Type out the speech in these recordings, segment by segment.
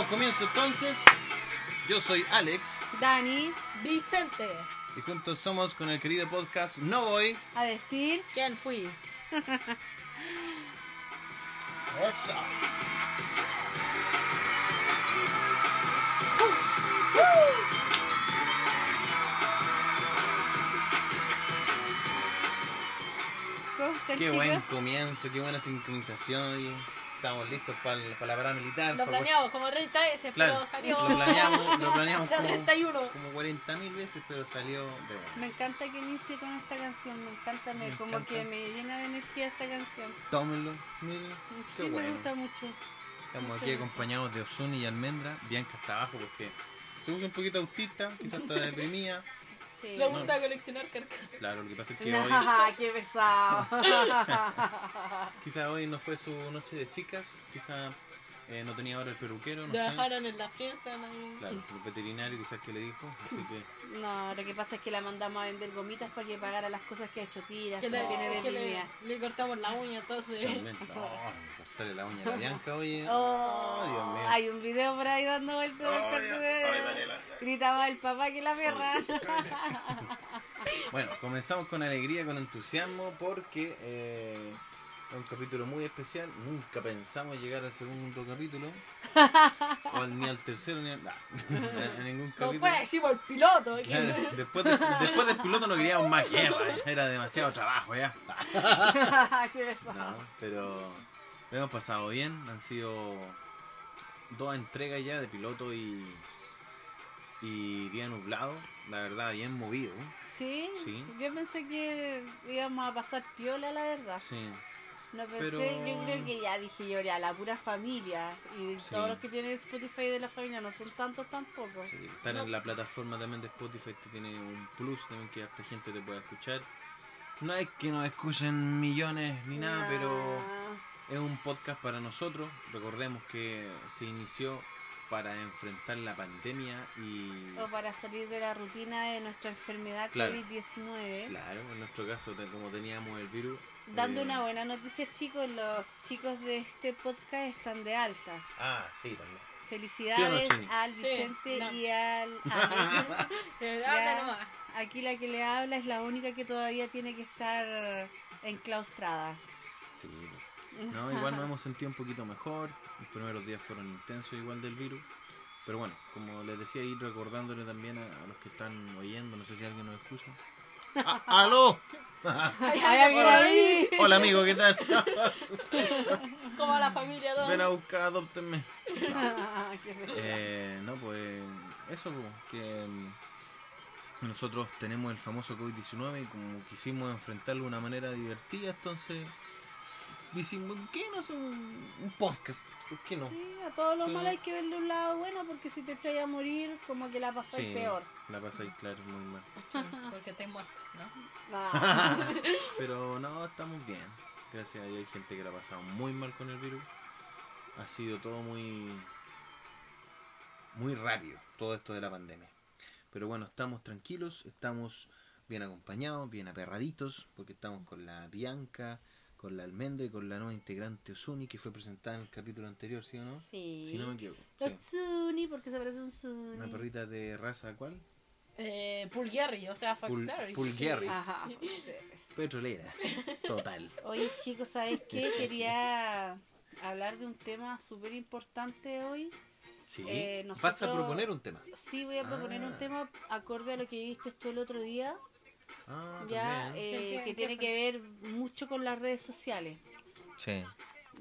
Damos comienzo entonces. Yo soy Alex Dani, Vicente. y juntos somos con el querido podcast No Voy. a decir, ¿Quién fui? Eso. ¿cómo están Qué chicos? buen comienzo, qué buena sincronización. Y Estamos listos para la parada militar. Lo planeamos como 30 veces, Claro, pero salió. lo planeamos, lo planeamos La como, 31. como 40 mil veces, pero salió de bueno. Me encanta que inicie con esta canción, me encanta, me, Me como encanta. que me llena de energía esta canción. Tómenlo, miren. Sí, me gusta mucho. Estamos Mucho, aquí mucho. acompañados de Osuni y Almendra. Bianca está abajo porque se puso un poquito autista, quizás está deprimida. Sí. Le gusta coleccionar carcasas. Claro, lo que pasa es que hoy, qué pesado. quizás hoy no fue su noche de chicas, quizás eh, no tenía ahora el peluquero, no sé. dejaron en la frienza. ahí. Claro, el veterinario quizás que le dijo, así que No, lo que pasa es que la mandamos a vender gomitas para que pagara las cosas que ha hecho tiras, Que se le, tiene que le, cortamos la uña, entonces. también, oh, cortarle la uña a la Bianca hoy. Oh, Dios mío. hay un video por ahí dando vueltas del Gritaba el papá que la perra. Bueno, comenzamos con alegría, con entusiasmo, porque eh, es un capítulo muy especial. Nunca pensamos llegar al segundo capítulo, o ni al tercero, ni al, nah, a ningún capítulo. pues decimos el piloto. Claro, después, de- después del piloto no queríamos más guerra, era demasiado trabajo ya. No, pero lo hemos pasado bien, han sido dos entregas ya de piloto y, y día nublado, la verdad, bien movido. ¿Sí? Sí. yo pensé que íbamos a pasar piola, la verdad. Sí. No pensé, Pero- yo creo que ya dije yo, ya la pura familia. Y Sí. todos los que tienen Spotify de la familia no son tantos tampoco. Sí, estar en la plataforma también de Spotify te tiene un plus también que esta gente te pueda escuchar. No es que nos escuchen millones ni nada, pero es un podcast para nosotros. Recordemos que se inició para enfrentar la pandemia y O para salir de la rutina de nuestra enfermedad Claro. COVID-19. claro, en nuestro caso como teníamos el virus. Dando eh, una buena noticia, chicos, los chicos de este podcast están de alta. Ah, sí, también. Felicidades al Sí, Vicente no. y al Alex. Ya. Aquí la que le habla es la única que todavía tiene que estar enclaustrada. Sí. No, igual nos hemos sentido un poquito mejor. Los primeros días fueron intensos igual del virus. Pero bueno, como les decía, ir recordándole también a, a los que están oyendo, no sé si alguien nos escucha. ¡Ah, ¡Aló! ¿Hay alguien ahí? Hola amigo, ¿qué tal? Como la familia dos. Ven a buscar, adóptenme. Qué pesado. Eh, no, pues eso, pues, que mm, nosotros tenemos el famoso COVID-19 y como quisimos enfrentarlo de una manera divertida, entonces decimos, ¿por qué no hacer un, un podcast? ¿Por qué no? Sí, a todos los Sí. malos hay que verle un lado bueno porque si te echáis a morir, como que la pasáis Sí, peor. La pasáis claro, muy mal. Porque te muerto, ¿no? Ah, Pero no, estamos bien. Gracias a Dios hay gente que la ha pasado muy mal con el virus. Ha sido todo muy muy rápido, todo esto de la pandemia. Pero bueno, estamos tranquilos, estamos bien acompañados, bien aperraditos, porque estamos con la Bianca, con la Almendra y con la nueva integrante Osuni que fue presentada en el capítulo anterior, ¿sí o no? sí. Si no me equivoco. Los Sí. Tsuni, porque se parece a un Tsuni. Una perrita de raza, ¿cuál? Eh, o sea, Pul- Foxterry. Pulgari. Ajá. Petrolera. Total. Oye, chicos, ¿sabes qué? Quería hablar de un tema súper importante hoy. Sí. Eh, Vas a nosotros- proponer un tema. Sí, voy a proponer Ah. un tema acorde a lo que viste tú el otro día, Ah, ya eh, ¿Qué- qué- que tiene que ver mucho con las redes sociales. Sí.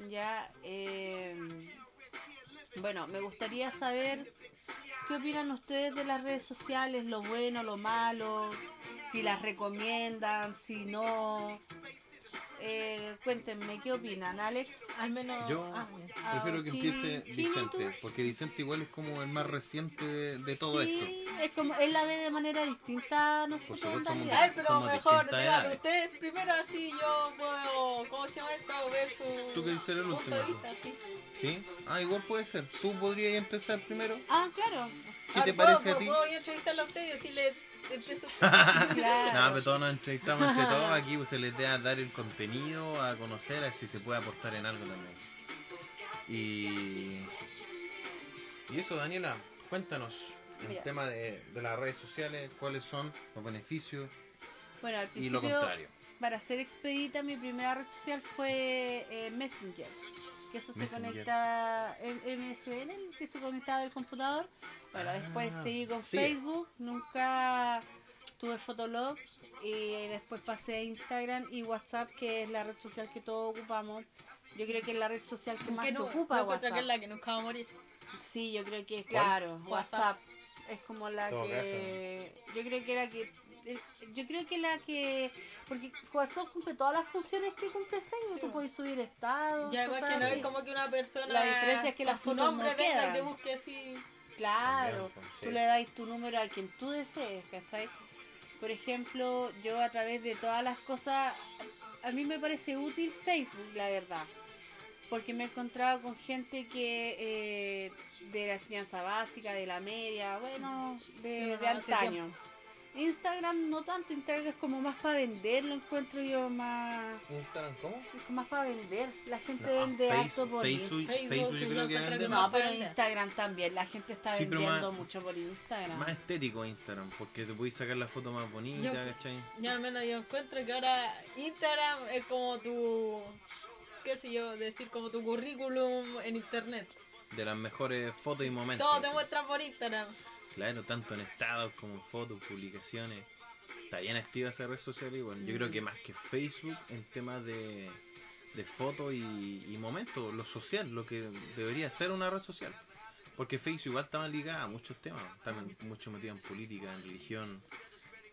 Ya, eh, bueno, me gustaría saber qué opinan ustedes de las redes sociales, lo bueno, lo malo, si las recomiendan, si no. Eh, cuéntenme, ¿qué opinan, Alex? Al menos. Yo ah, prefiero que Chini- empiece Chini, Vicente, porque Vicente igual es como el más reciente de, de todo sí, esto. es como él la ve de manera distinta a nosotros. supuesto. Ay, pero Somos mejor, edades. ustedes primero así yo puedo, ¿cómo se llama esto? Ver su Tú querés ser el último, sí. vista, sí. ¿Sí? Ah, igual puede ser. ¿Tú podrías empezar primero? Ah, claro. ¿Qué Ah, te ¿puedo- parece a ti? Puedo ir a entrevistarlo a usted y decirle, empiezo. claro. No, pero todos nos entrevistamos entre todos aquí, pues se les da dar el contenido, a conocer, a ver si se puede aportar en algo también. Y Y eso, Daniela, cuéntanos el Mira. tema de, de las redes sociales, cuáles son los beneficios Bueno, al y lo principio, contrario. para ser expedita, mi primera red social fue eh, Messenger. Que eso se Messenger. conecta, M- MSN, que se conectaba del computador. Bueno, después Ah, seguí con sí. Facebook, nunca tuve Fotolog. Y después pasé a Instagram y WhatsApp, que es la red social que todos ocupamos. Yo creo que es la red social que más Que se no, ocupa encuentro WhatsApp. que es la que nunca va a morir. Sí, yo creo que es claro, WhatsApp. WhatsApp. Es como la Todo que yo creo que la que yo creo que la que porque WhatsApp cumple todas las funciones que cumple Facebook, Sí. tú puedes subir estados, Ya igual que no así. es como que una persona. La diferencia es que las fotos nombre no quedan. te busque así. Claro, También, pues, sí. tú le das tu número a quien tú desees, ¿cachai? Por ejemplo, yo a través de todas las cosas, a mí me parece útil Facebook, la verdad. Porque me he encontrado con gente que eh, de la enseñanza básica, de la media, bueno, de, antaño. Instagram no tanto, Instagram es como más para vender, lo encuentro yo más... ¿Instagram cómo? es más para vender, la gente No, vende Face- harto por Facebook, Instagram. Facebook, yo sí, creo que vende. No, pero. Instagram también, la gente está Sí, vendiendo más- mucho por Instagram. Más estético Instagram, porque te puedes sacar la foto más bonita, Yo- ¿cachai? Yo al menos yo encuentro que ahora Instagram es como tu. qué sé yo, decir como tu currículum en internet. De las mejores fotos y momentos. Todo te así. muestra por Instagram. Claro, tanto en estados como en fotos, publicaciones. Está bien activa esa red social y bueno, yo creo que más que Facebook en temas de, de fotos y, y momentos, lo social, lo que debería ser una red social. Porque Facebook igual está más ligada a muchos temas, está men- mucho metido en política, en religión,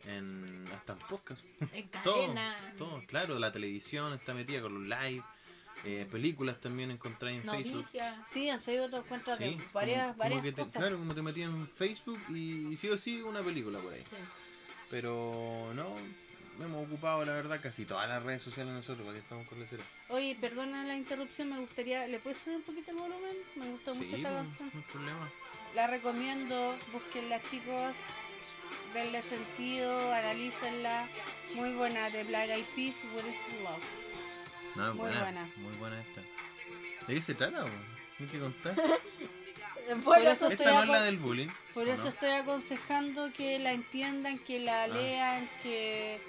en hasta en podcast. En todo, cadena. todo, claro, la televisión está metida con los live, eh, películas también encontráis en Facebook. Sí, en Facebook te encuentras Sí, varias, como, varias como que te, cosas. claro, como te metías en Facebook y, y sí o sí una película por ahí. Sí. Pero no, hemos ocupado la verdad casi todas las redes sociales nosotros, porque estamos con la cera. Oye, perdona la interrupción, me gustaría... ¿Le puedes subir un poquito el volumen? Me gustó mucho esta no, canción. no hay problema. La recomiendo, búsquenla chicos, denle sentido, analícenla. Muy buena, de Black Eyed Peas, What is Love. No, Muy buena, buena. Muy buena esta. ¿De qué se trata? ¿Hay que contar? Por eso, esta no es la del bullying. por ¿o eso no? estoy aconsejando que la entiendan, que la lean, que...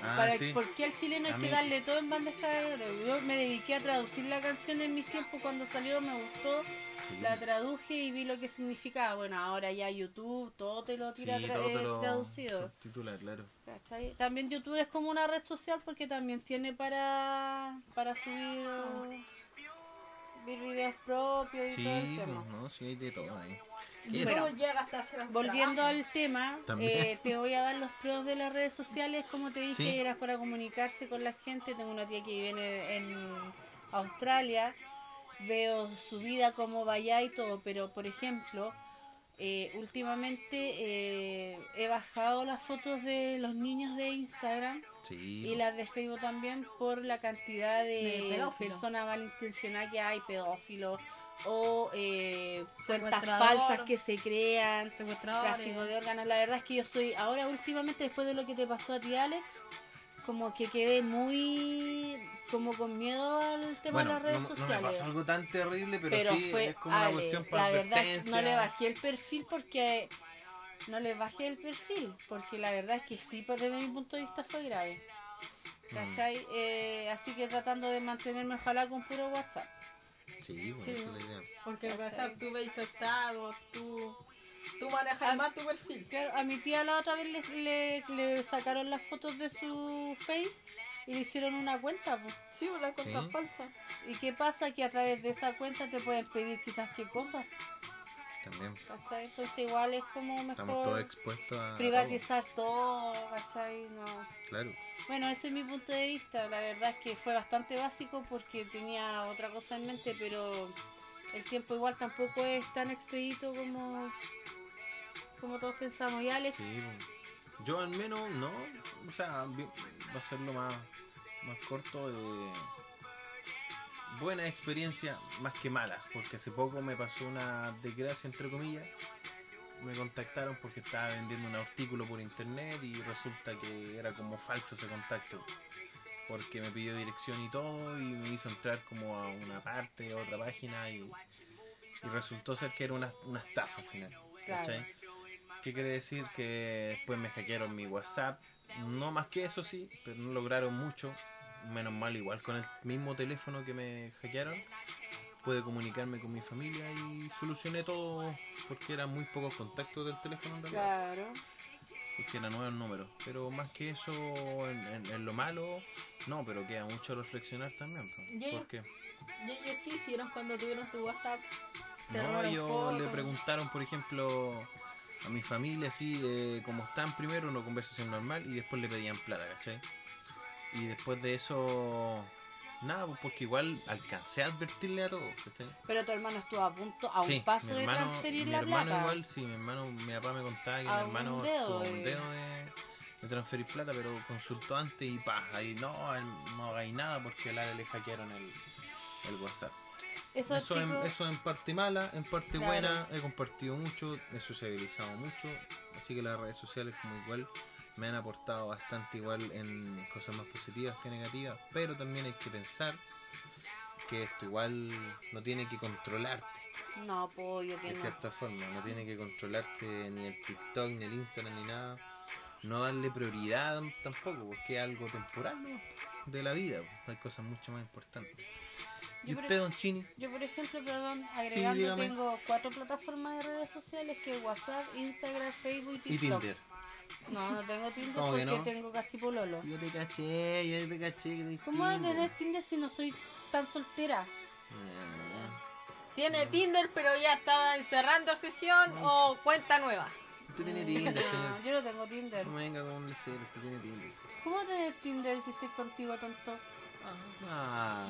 Ah, para, sí. ¿Por qué al chileno hay que darle todo en bandeja de oro? Yo me dediqué a traducir la canción en mis tiempos cuando salió, me gustó, Sí. la traduje y vi lo que significaba. Bueno, ahora ya YouTube, todo te lo Sí, tira tra- todo te eh, lo traducido. subtitula, claro. ¿cachai? También YouTube es como una red social porque también tiene para, para subir ver videos propios y todo el pues, tema. no, sí hay de todo ahí. Y Bueno, Volviendo al tema, eh, te voy a dar los pros de las redes sociales. Como te dije, Sí. era para comunicarse con la gente. Tengo una tía que vive en, en Australia. Veo su vida, cómo vaya y todo. Pero, por ejemplo, eh, últimamente eh, he bajado las fotos de los niños de Instagram Sí. y las de Facebook también por la cantidad De personas malintencionadas que hay, pedófilos o eh, cuentas falsas que se crean, tráfico de órganos. La verdad es que yo soy, ahora últimamente, después de lo que te pasó a ti, Alex, como que quedé muy como con miedo al tema bueno, de las redes no, no sociales. me pasó algo tan terrible, pero, pero sí fue es como una cuestión para la verdad es que advertencia. no le bajé el perfil porque no le bajé el perfil porque la verdad es que sí pues, desde mi punto de vista fue grave Mm. ¿cachai? Eh, así que tratando de mantenerme ojalá con puro WhatsApp Sí, bueno, Sí. esa es la idea. Porque ¿Cachai? WhatsApp tú ves tu estado, tú, tú manejas Ah, más tu perfil. claro a mi tía la otra vez le, le, le sacaron las fotos de su face y le hicieron una cuenta pues. Sí, una cuenta Sí. falsa. y qué pasa que a través de esa cuenta te pueden pedir quizás qué cosas También. ¿cachai? entonces igual es como Estamos todos mejor expuestos a. privatizar todo ¿cachai? no. Claro. Bueno, ese es mi punto de vista. La verdad es que fue bastante básico porque tenía otra cosa en mente, pero el tiempo igual tampoco es tan expedito como, como todos pensamos. Y Alex, Sí, yo al menos no, o sea, va a ser lo más, más corto. eh, buena experiencia más que malas, porque hace poco me pasó una desgracia, entre comillas. Me contactaron porque estaba vendiendo un artículo por internet y resulta que era como falso ese contacto. Porque me pidió dirección y todo y me hizo entrar como a una parte, a otra página y Y resultó ser que era una, una estafa al final. Claro. ¿cachai? ¿Qué quiere decir? Que después me hackearon mi WhatsApp. No más que eso sí, pero no lograron mucho. Menos mal, igual con el mismo teléfono que me hackearon, pude comunicarme con mi familia y solucioné todo porque eran muy pocos contactos del teléfono en realidad. Claro. Porque era nuevo el número. Pero más que eso, en, en- en lo malo, no, pero queda mucho reflexionar también. Y ellos- ¿Por qué? ¿Y ellos qué hicieron cuando tuvieron tu WhatsApp? No, ellos fotos. le preguntaron, por ejemplo, a mi familia, así, eh, como están primero, una conversación normal, y después le pedían plata, ¿cachai? Y después de eso, nada, pues porque igual alcancé a advertirle a todos, ¿cachai? Pero tu hermano estuvo a punto, a un Sí, paso mi de hermano- transferir mi la hermano plata. igual, sí, mi hermano, mi papá me contaba que mi A hermano dedo, estuvo un dedo de, de transferir plata, pero consultó antes y pa, ahí no, no hagáis nada porque a Lara le hackearon el, el WhatsApp. Esos Eso, en, eso en parte mala, en parte Claro. buena, he compartido mucho, he sociabilizado mucho, así que las redes sociales como igual me han aportado bastante igual en cosas más positivas que negativas, pero también hay que pensar que esto igual no tiene que controlarte no, pollo, que de no. cierta forma, no tiene que controlarte ni el TikTok, ni el Instagram, ni nada, no darle prioridad tampoco, porque es algo temporal ¿no? de la vida, hay cosas mucho más importantes. ¿Y Yo por usted, don Chini? Yo, por ejemplo, perdón, agregando, dígame. tengo cuatro plataformas de redes sociales que WhatsApp, Instagram, Facebook y Y TikTok. Tinder. No, no tengo Tinder ¿Cómo porque no? tengo casi pololo. Yo te caché, yo te caché que ¿Cómo voy a tener Tinder si no soy tan soltera? ¿Tiene Tinder pero ya estaba encerrando sesión o cuenta nueva? Usted tiene Tinder, No, señor. yo no tengo Tinder. No venga con el cero, usted tiene Tinder. ¿Cómo tener Tinder si estoy contigo, tonto? Ah.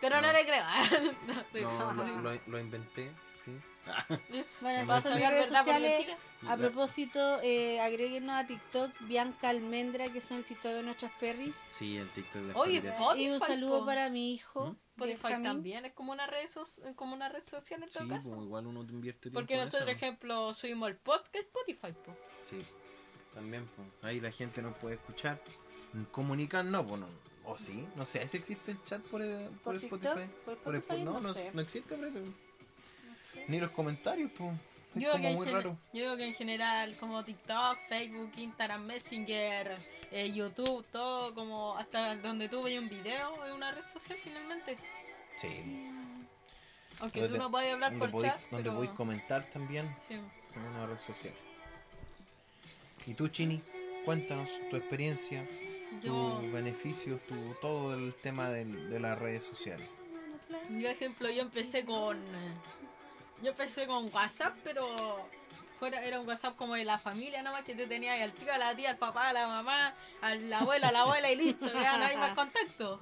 Pero no, le creo. No, estoy- No, lo, lo, lo inventé, sí. Bueno, No esas ¿Vas son a mis redes por sociales. A propósito, eh, agréguenos a TikTok Bianca Almendra, que son el TikTok de nuestras perris. Sí, el TikTok de Oye. Spotify, Y un saludo po. para mi hijo. Spotify Benjamín. también es como una red, so- como una red social en Sí, todo caso. pues igual uno te invierte tiempo Porque nosotros, por ejemplo, subimos el podcast Spotify. po. Sí, también, pues. Ahí la gente nos puede escuchar. Comunicar, no, pues no. O sí, no sé si existe el chat por, el- por, ¿Por Spotify. TikTok? ¿Por Spotify? no, No no, sé. no existe por eso. Ni los comentarios, pues. Es Yo, como muy raro. yo creo que en general, como TikTok, Facebook, Instagram, Messenger, eh, YouTube, todo como hasta donde tú veas un video, es una red social finalmente. Sí. Aunque Donde- tú no puedes hablar por podéis- chat, Donde pero... podéis comentar también sí. en una red social. ¿Y tú, Chini? Cuéntanos tu experiencia, Yo, tus beneficios, tu, todo el tema de las redes sociales. yo, ejemplo, yo empecé con... Yo empecé con WhatsApp, pero fuera era un WhatsApp como de la familia nomás que te tenía ahí al tío, a la tía, al papá, a la mamá, al abuelo, a la abuela y listo, ya no hay más contacto.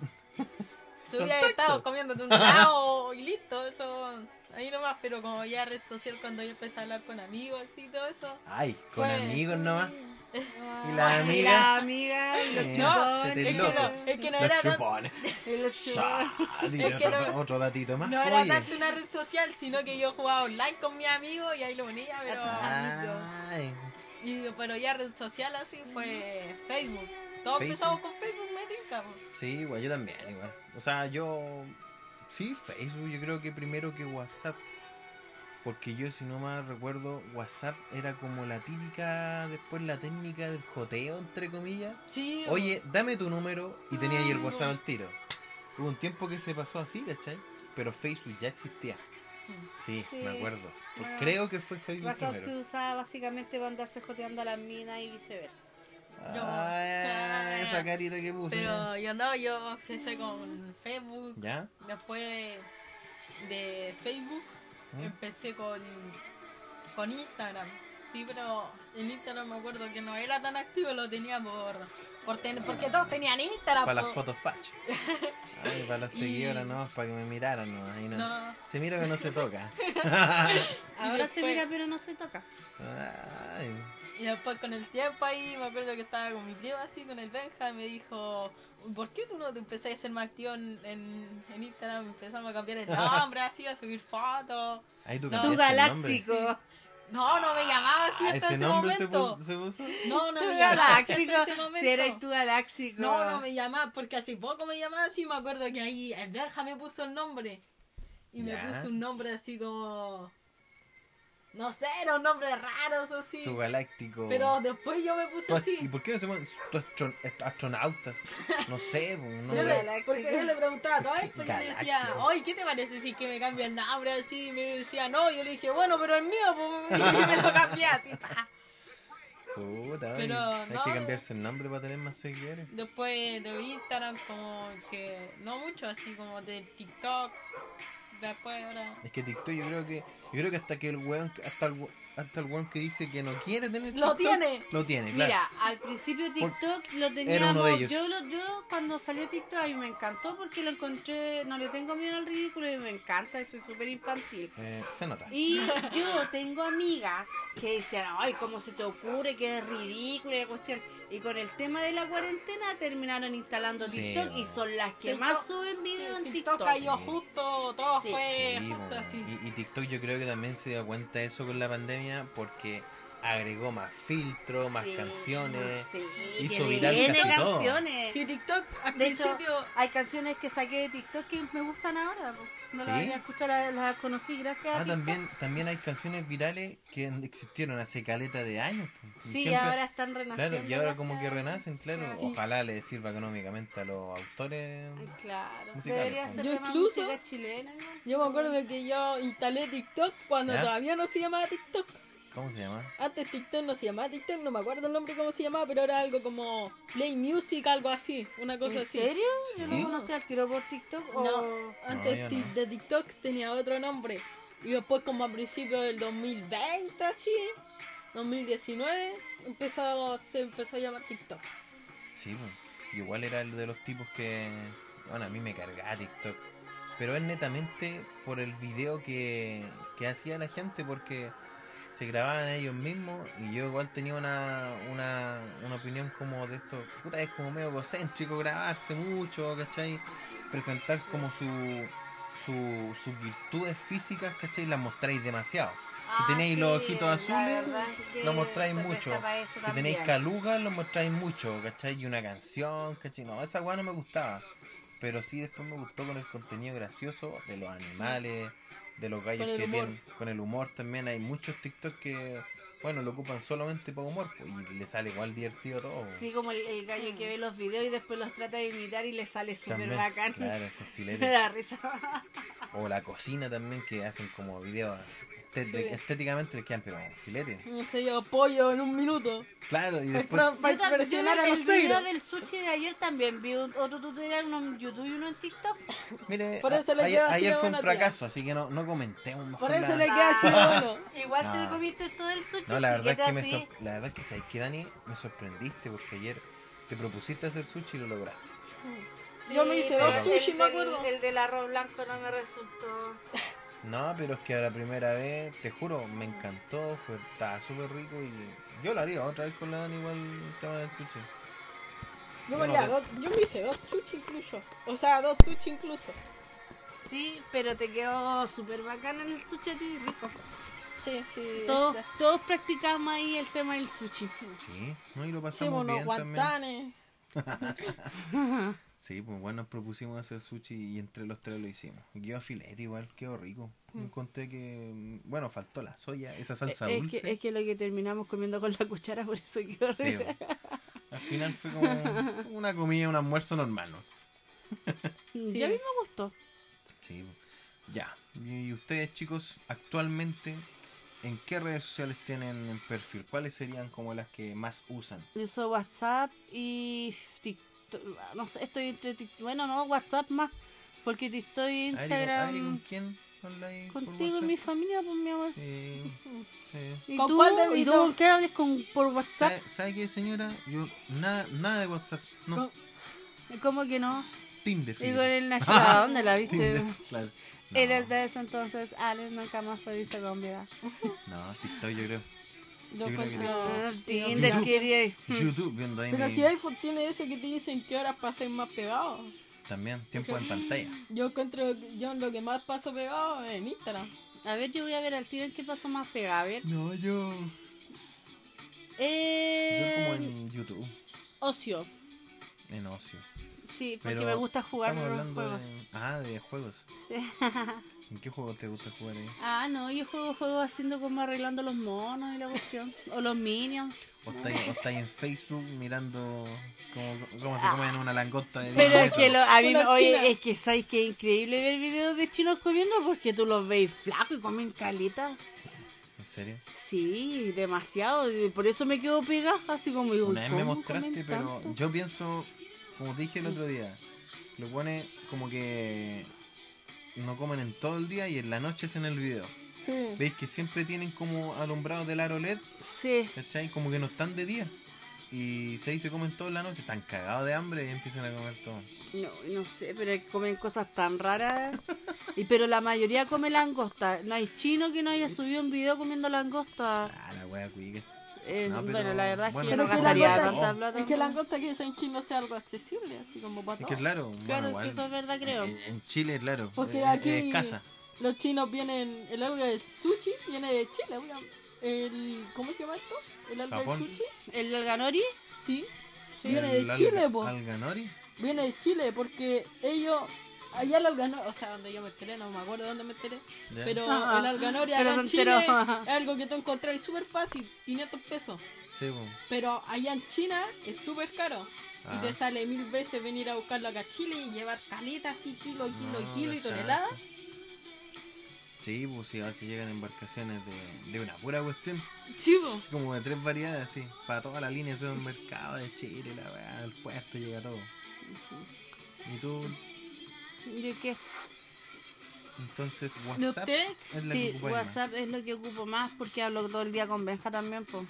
Hubiera Contacto. estado comiéndote un helado y listo, eso ahí nomás, pero como ya red social cuando yo empecé a hablar con amigos y todo eso. Ay, con Fue- amigos nomás. ¿Y la y amiga? la amiga, y los Eh, chupones. se te es que loco. no, es que no Los era chupones. y los chupones. Otro, no- otro datito más. No era oye. tanto una red social, sino que yo jugaba online con mis amigos y ahí lo unía, pero... tus amigos. Ay, Y, pero ya red social así fue Facebook. Todos Facebook. empezamos con Facebook, me tinca. Sí, igual, yo también, igual. O sea, yo. Sí, Facebook, yo creo que primero que WhatsApp. Porque yo, si no mal recuerdo, WhatsApp era como la típica, después la técnica del joteo, entre comillas. Sí, Oye, dame tu número y tenía ahí el WhatsApp al tiro. Hubo un tiempo que se pasó así, ¿cachai? Pero Facebook ya existía. Sí, Sí. me acuerdo. Creo que fue Facebook WhatsApp se usaba básicamente para andarse joteando a las minas y viceversa. Yo- Ah, esa carita que puse. pero yo no, yo empecé con Facebook, ¿Ya? después de Facebook. Empecé con, con Instagram. Sí, pero en Instagram me acuerdo que no era tan activo, lo tenía por, por ten- porque todos tenían Instagram. Para las po. fotos facho. Ay, para las Y- seguidoras no, para que me miraran no, ahí no. No. Se mira que no se toca. Ahora se después- mira pero no se toca. Ay, Y después con el tiempo ahí, me acuerdo que estaba con mi prima así, con el Benja, y me dijo, ¿por qué tú no te empezás a ser más activo en, en, en Instagram? Empezamos a cambiar el nombre, así, a subir fotos. ahí tú No. Nombre. galáxico. No, no me llamaba así Ah, hasta ese ese nombre se, momento. pu- se puso. No, no Tu me llamaba así hasta ese momento. Si eres tu galáxico. No, no me llamaba, porque hace poco me llamaba así, me acuerdo que ahí el Benja me puso el nombre. y me Ya. puse un nombre así como. No sé, era un nombre raro, eso sí. Tu galáctico. Pero después yo me puse así. ¿Y por qué no se astron- astronautas? No sé, pues, Galáctico. porque yo le preguntaba a todo esto, yo le decía, oye, ¿qué te parece si que me cambio el nombre así? Y me decía, no, yo le dije, bueno, pero el mío, pues, y me lo pa. Puta, Pero hay no. que cambiarse el nombre para tener más seguidores. Después de Instagram, como que, no mucho, así como de TikTok. Después ahora... Es que TikTok yo creo que yo creo que hasta que el weón hasta el, hasta el weón que dice que no quiere tener Lo TikTok, tiene. Lo tiene, claro. Mira, al principio TikTok lo teníamos. Era uno de ellos. Yo, lo- yo cuando salió TikTok a mí me encantó porque lo encontré, no le tengo miedo al ridículo y me encanta, eso es súper infantil. Eh, se nota. Y yo tengo amigas que dicen, ay, ¿cómo se te ocurre? Que es ridícula la cuestión. Y con el tema de la cuarentena terminaron instalando Sí, TikTok y son las que TikTok- más suben videos en TikTok TikTok. cayó justo, todo Sí. fue Sí, justo bueno. así. Y, y TikTok yo creo que también se dio cuenta de eso con la pandemia porque agregó más filtros, más Sí, canciones. sí, hizo tiene viral casi todo. canciones. Sí, TikTok al De hecho, principio... hay canciones que saqué de TikTok que me gustan ahora. po. No ¿Sí? las había escuchado, las, las conocí gracias a Ah, también, también hay canciones virales que existieron hace caleta de años. pues, y Sí, y siempre- ahora están renaciendo. Claro, y ahora como que renacen, claro. Sí. Ojalá les sirva económicamente a los autores. Claro, Musicales, debería ser Yo de incluso- música chilena. Yo me acuerdo de que yo instalé TikTok cuando ¿Ya? todavía no se llamaba TikTok. ¿Cómo se llama? Antes TikTok no se llamaba TikTok, no me acuerdo el nombre cómo se llamaba, pero era algo como Play Music, algo así, una cosa ¿En así. serio? Yo Sí. no conocía al tiro por TikTok. No, o- antes no. de TikTok tenía otro nombre. Y después como a principios del 2020, así, 2019, empezó, se empezó a llamar TikTok. Sí, pues. igual era el de los tipos que. Bueno, a mí me cargaba TikTok. Pero es netamente por el video que, que hacía la gente, porque se grababan ellos mismos y yo igual tenía una, una, una opinión como de esto. Puta, es como medio egocéntrico grabarse mucho, ¿cachai? Presentarse como su, su, sus virtudes físicas, ¿cachai? Las mostráis demasiado. Si Ah, tenéis sí, los ojitos azules, verdad es que lo mostráis mucho. Si tenéis calugas, lo mostráis mucho, ¿cachai? Y una canción, ¿cachai? No, esa weá no me gustaba. Pero sí después me gustó con el contenido gracioso de los animales, de los gallos que humor. tienen. Con el humor también. Hay muchos TikTok que, bueno, lo ocupan solamente para humor. pues, y le sale igual divertido todo. Sí, como el, el gallo que ve los videos y después los trata de imitar y le sale súper bacán. Claro, esos filetes. da risa. o la cocina también, que hacen como videos. Estet- Sí. Estéticamente les quedan, pero filetes. No sé yo, pollo en un minuto. Claro, y Para, después. para Yo también- impresionar a el video del sushi de ayer también vi otro tutorial, uno en YouTube y uno en TikTok. Mire, Por eso a- le ayer, ayer fue un tía. fracaso, así que no, no comentemos. Por eso la- le queda así bueno. Igual te No. comiste todo el sushi. No, la sí, verdad es te que me sor- la verdad es que sabes que Dani me sorprendiste porque ayer te propusiste hacer sushi y lo lograste. Yo me hice dos el sushi, me acuerdo. El del arroz blanco no me resultó. No, pero es que a la primera vez, te juro, me encantó, fue estaba súper rico y yo lo haría otra vez con la Dani igual el tema del sushi. Yo, Bueno, me haría dos, yo me hice dos sushi incluso. O sea, dos sushi incluso. Sí, pero te quedó súper bacán el sushi a ti, rico. Sí, sí. Todos, este, todos practicamos ahí el tema del sushi. Sí, no, y lo Hicimos pasamos unos bien también. Sí, pues bueno, nos propusimos hacer sushi y entre los tres lo hicimos. Y quedó filete igual, quedó rico. Encontré que, bueno, faltó la soya, esa salsa Mm. es, dulce. que, es que lo que terminamos comiendo con la cuchara, por eso quedó Sí, rico. bueno. Al final fue como una comida, un almuerzo normal, ¿no? Y a mí me gustó. Sí, ya. Y ustedes, chicos, actualmente, ¿en qué redes sociales tienen el perfil? ¿Cuáles serían como las que más usan? Yo uso WhatsApp y TikTok. No sé, estoy entre. Bueno, no, WhatsApp más. Porque te estoy ¿con- Instagram Ari, ¿con quién? por contigo y mi familia, pues mi amor. Sí, sí. ¿Y ¿Con tú? cuál de ¿Y tú con qué hables con, por WhatsApp? ¿Sabe, sabe qué, señora? Yo, nada, nada de WhatsApp. No, Con- ¿Cómo que no? Tinder. Y fíjese. con el National, ¿dónde la viste? Tinder, claro. No, Y desde ese entonces, Alex nunca más fue visto con vida. no, TikTok yo creo. Yo Yo sí, Tinder YouTube. quería. YouTube viendo ahí Pero mi- si iPhone tiene eso que te dicen que horas pasas más pegado. también tiempo en pantalla. Yo encuentro, yo lo que más paso pegado en Instagram. A ver, yo voy a ver al tiro en qué pasó más pegado. A ver. No, yo. Yo Eh, como en YouTube. Ocio. en ocio. Sí, porque Pero me gusta jugar estamos juegos. de... Ah, de juegos. ¿En qué juego te gusta jugar ahí? Ah, no, yo juego juegos haciendo como arreglando los monos y la cuestión. o los minions. ¿O estáis, o estáis en Facebook mirando cómo, cómo se comen una langosta de Ah. Pero es que lo, a mí, me- oye, es que sabes que es increíble ver videos de chinos comiendo porque tú los veis flacos y comen caleta. ¿En serio? Sí, demasiado. Por eso me quedo pegada, así como digo, Una vez me ¿cómo mostraste, pero tanto? yo pienso, como te dije el otro día, lo pone como que no comen en todo el día y en la noche es en el video. Sí. ¿Veis que siempre tienen como alumbrado del aro LED? Sí, ¿Cachai? Como que no están de día. Y se se comen todo en la noche, están cagados de hambre y empiezan a comer todo. no, no sé, pero comen cosas tan raras. y Pero la mayoría come langosta. No hay chino que no haya subido un video comiendo langosta. Ah, la wea cuica. Eh, No, pero- bueno, la verdad es bueno, que yo no gastaría langosta- tanta plata. Es que la langosta que es en chino sea algo accesible, así como para Es que claro, bueno, Claro, igual, sí, eso es verdad, creo. En, en Chile, claro. Porque aquí es escasa. los chinos vienen, el alga de sushi viene de Chile, el ¿Cómo se llama esto? El alga Japón. de sushi. ¿El del ganori? Sí, Sí. viene El de alga- Chile, po. Alganori. Viene de Chile porque ellos allá el alganori, o sea, donde yo me enteré, no me acuerdo dónde me enteré, pero Ajá. el alganori Pero acá en Chile es algo que tú encontrás súper fácil, 500 pesos. Sí, po. Pero allá en China es súper caro. Ah. Y te sale mil veces venir a buscarlo acá a Chile y llevar caletas así, kilo, kilo, No, y kilo y toneladas. Sí, pues si a veces llegan embarcaciones de, de una pura cuestión. Sí. Así como de tres variedades, así. Para toda la línea de supermercado de Chile, la weá, al puerto llega todo. Y tú, ¿De qué? entonces, ¿De WhatsApp usted? es la Sí, que. WhatsApp es lo que ocupo más porque hablo todo el día con Benja también. Po.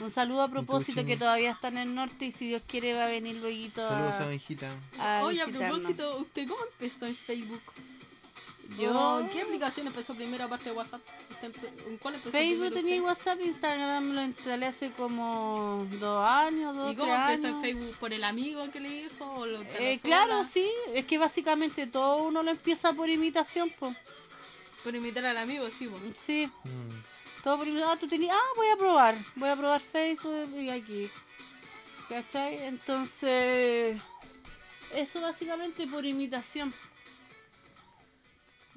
Un saludo a propósito que todavía está en el norte y si Dios quiere va a venir luego Saludos a a, Benjita. a Oye, a propósito, ¿usted cómo empezó en Facebook? Yo- ¿O ¿Qué aplicación empezó primero aparte de WhatsApp? ¿Usted empe- ¿En cuál empezó Facebook tenía usted? WhatsApp, Instagram lo instalé hace como dos años, dos, ¿Y cómo tres empezó años. en Facebook? ¿Por el amigo que le dijo? ¿O lo Eh, claro, sí, es que básicamente todo uno lo empieza por imitación, pues. Por imitar al amigo, sí. po. Sí, Mm, todo por imitación. Ah, tú tenías, ah, voy a probar, voy a probar Facebook y aquí. ¿Cachai? Entonces, eso básicamente por imitación.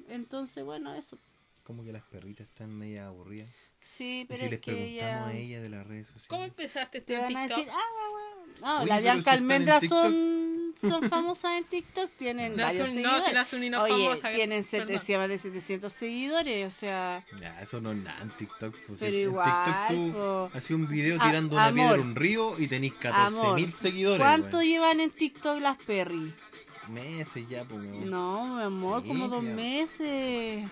Entonces, bueno, eso. Como que las perritas están media aburridas. Sí, Y pero si es les que preguntamos ella... a ella de las redes sociales. ¿Cómo empezaste Te este van a decir, ah, bueno. No, Oye, la Bianca Almendra son, son famosas en TikTok, tienen La varios Zuni- no, si la Zuni no es Oye, famosa, tienen perdón. 700, más de 700 seguidores, o sea... Ya, eso no es nada en TikTok. Pues, Pero en igual, TikTok po. tú hacías un video A- tirando una amor. piedra a un río y tenéis 14.000 Amor, seguidores. ¿Cuánto llevan en TikTok las Perry? Meses ya, pues. No, mi amor, Sí, como dos ya. meses.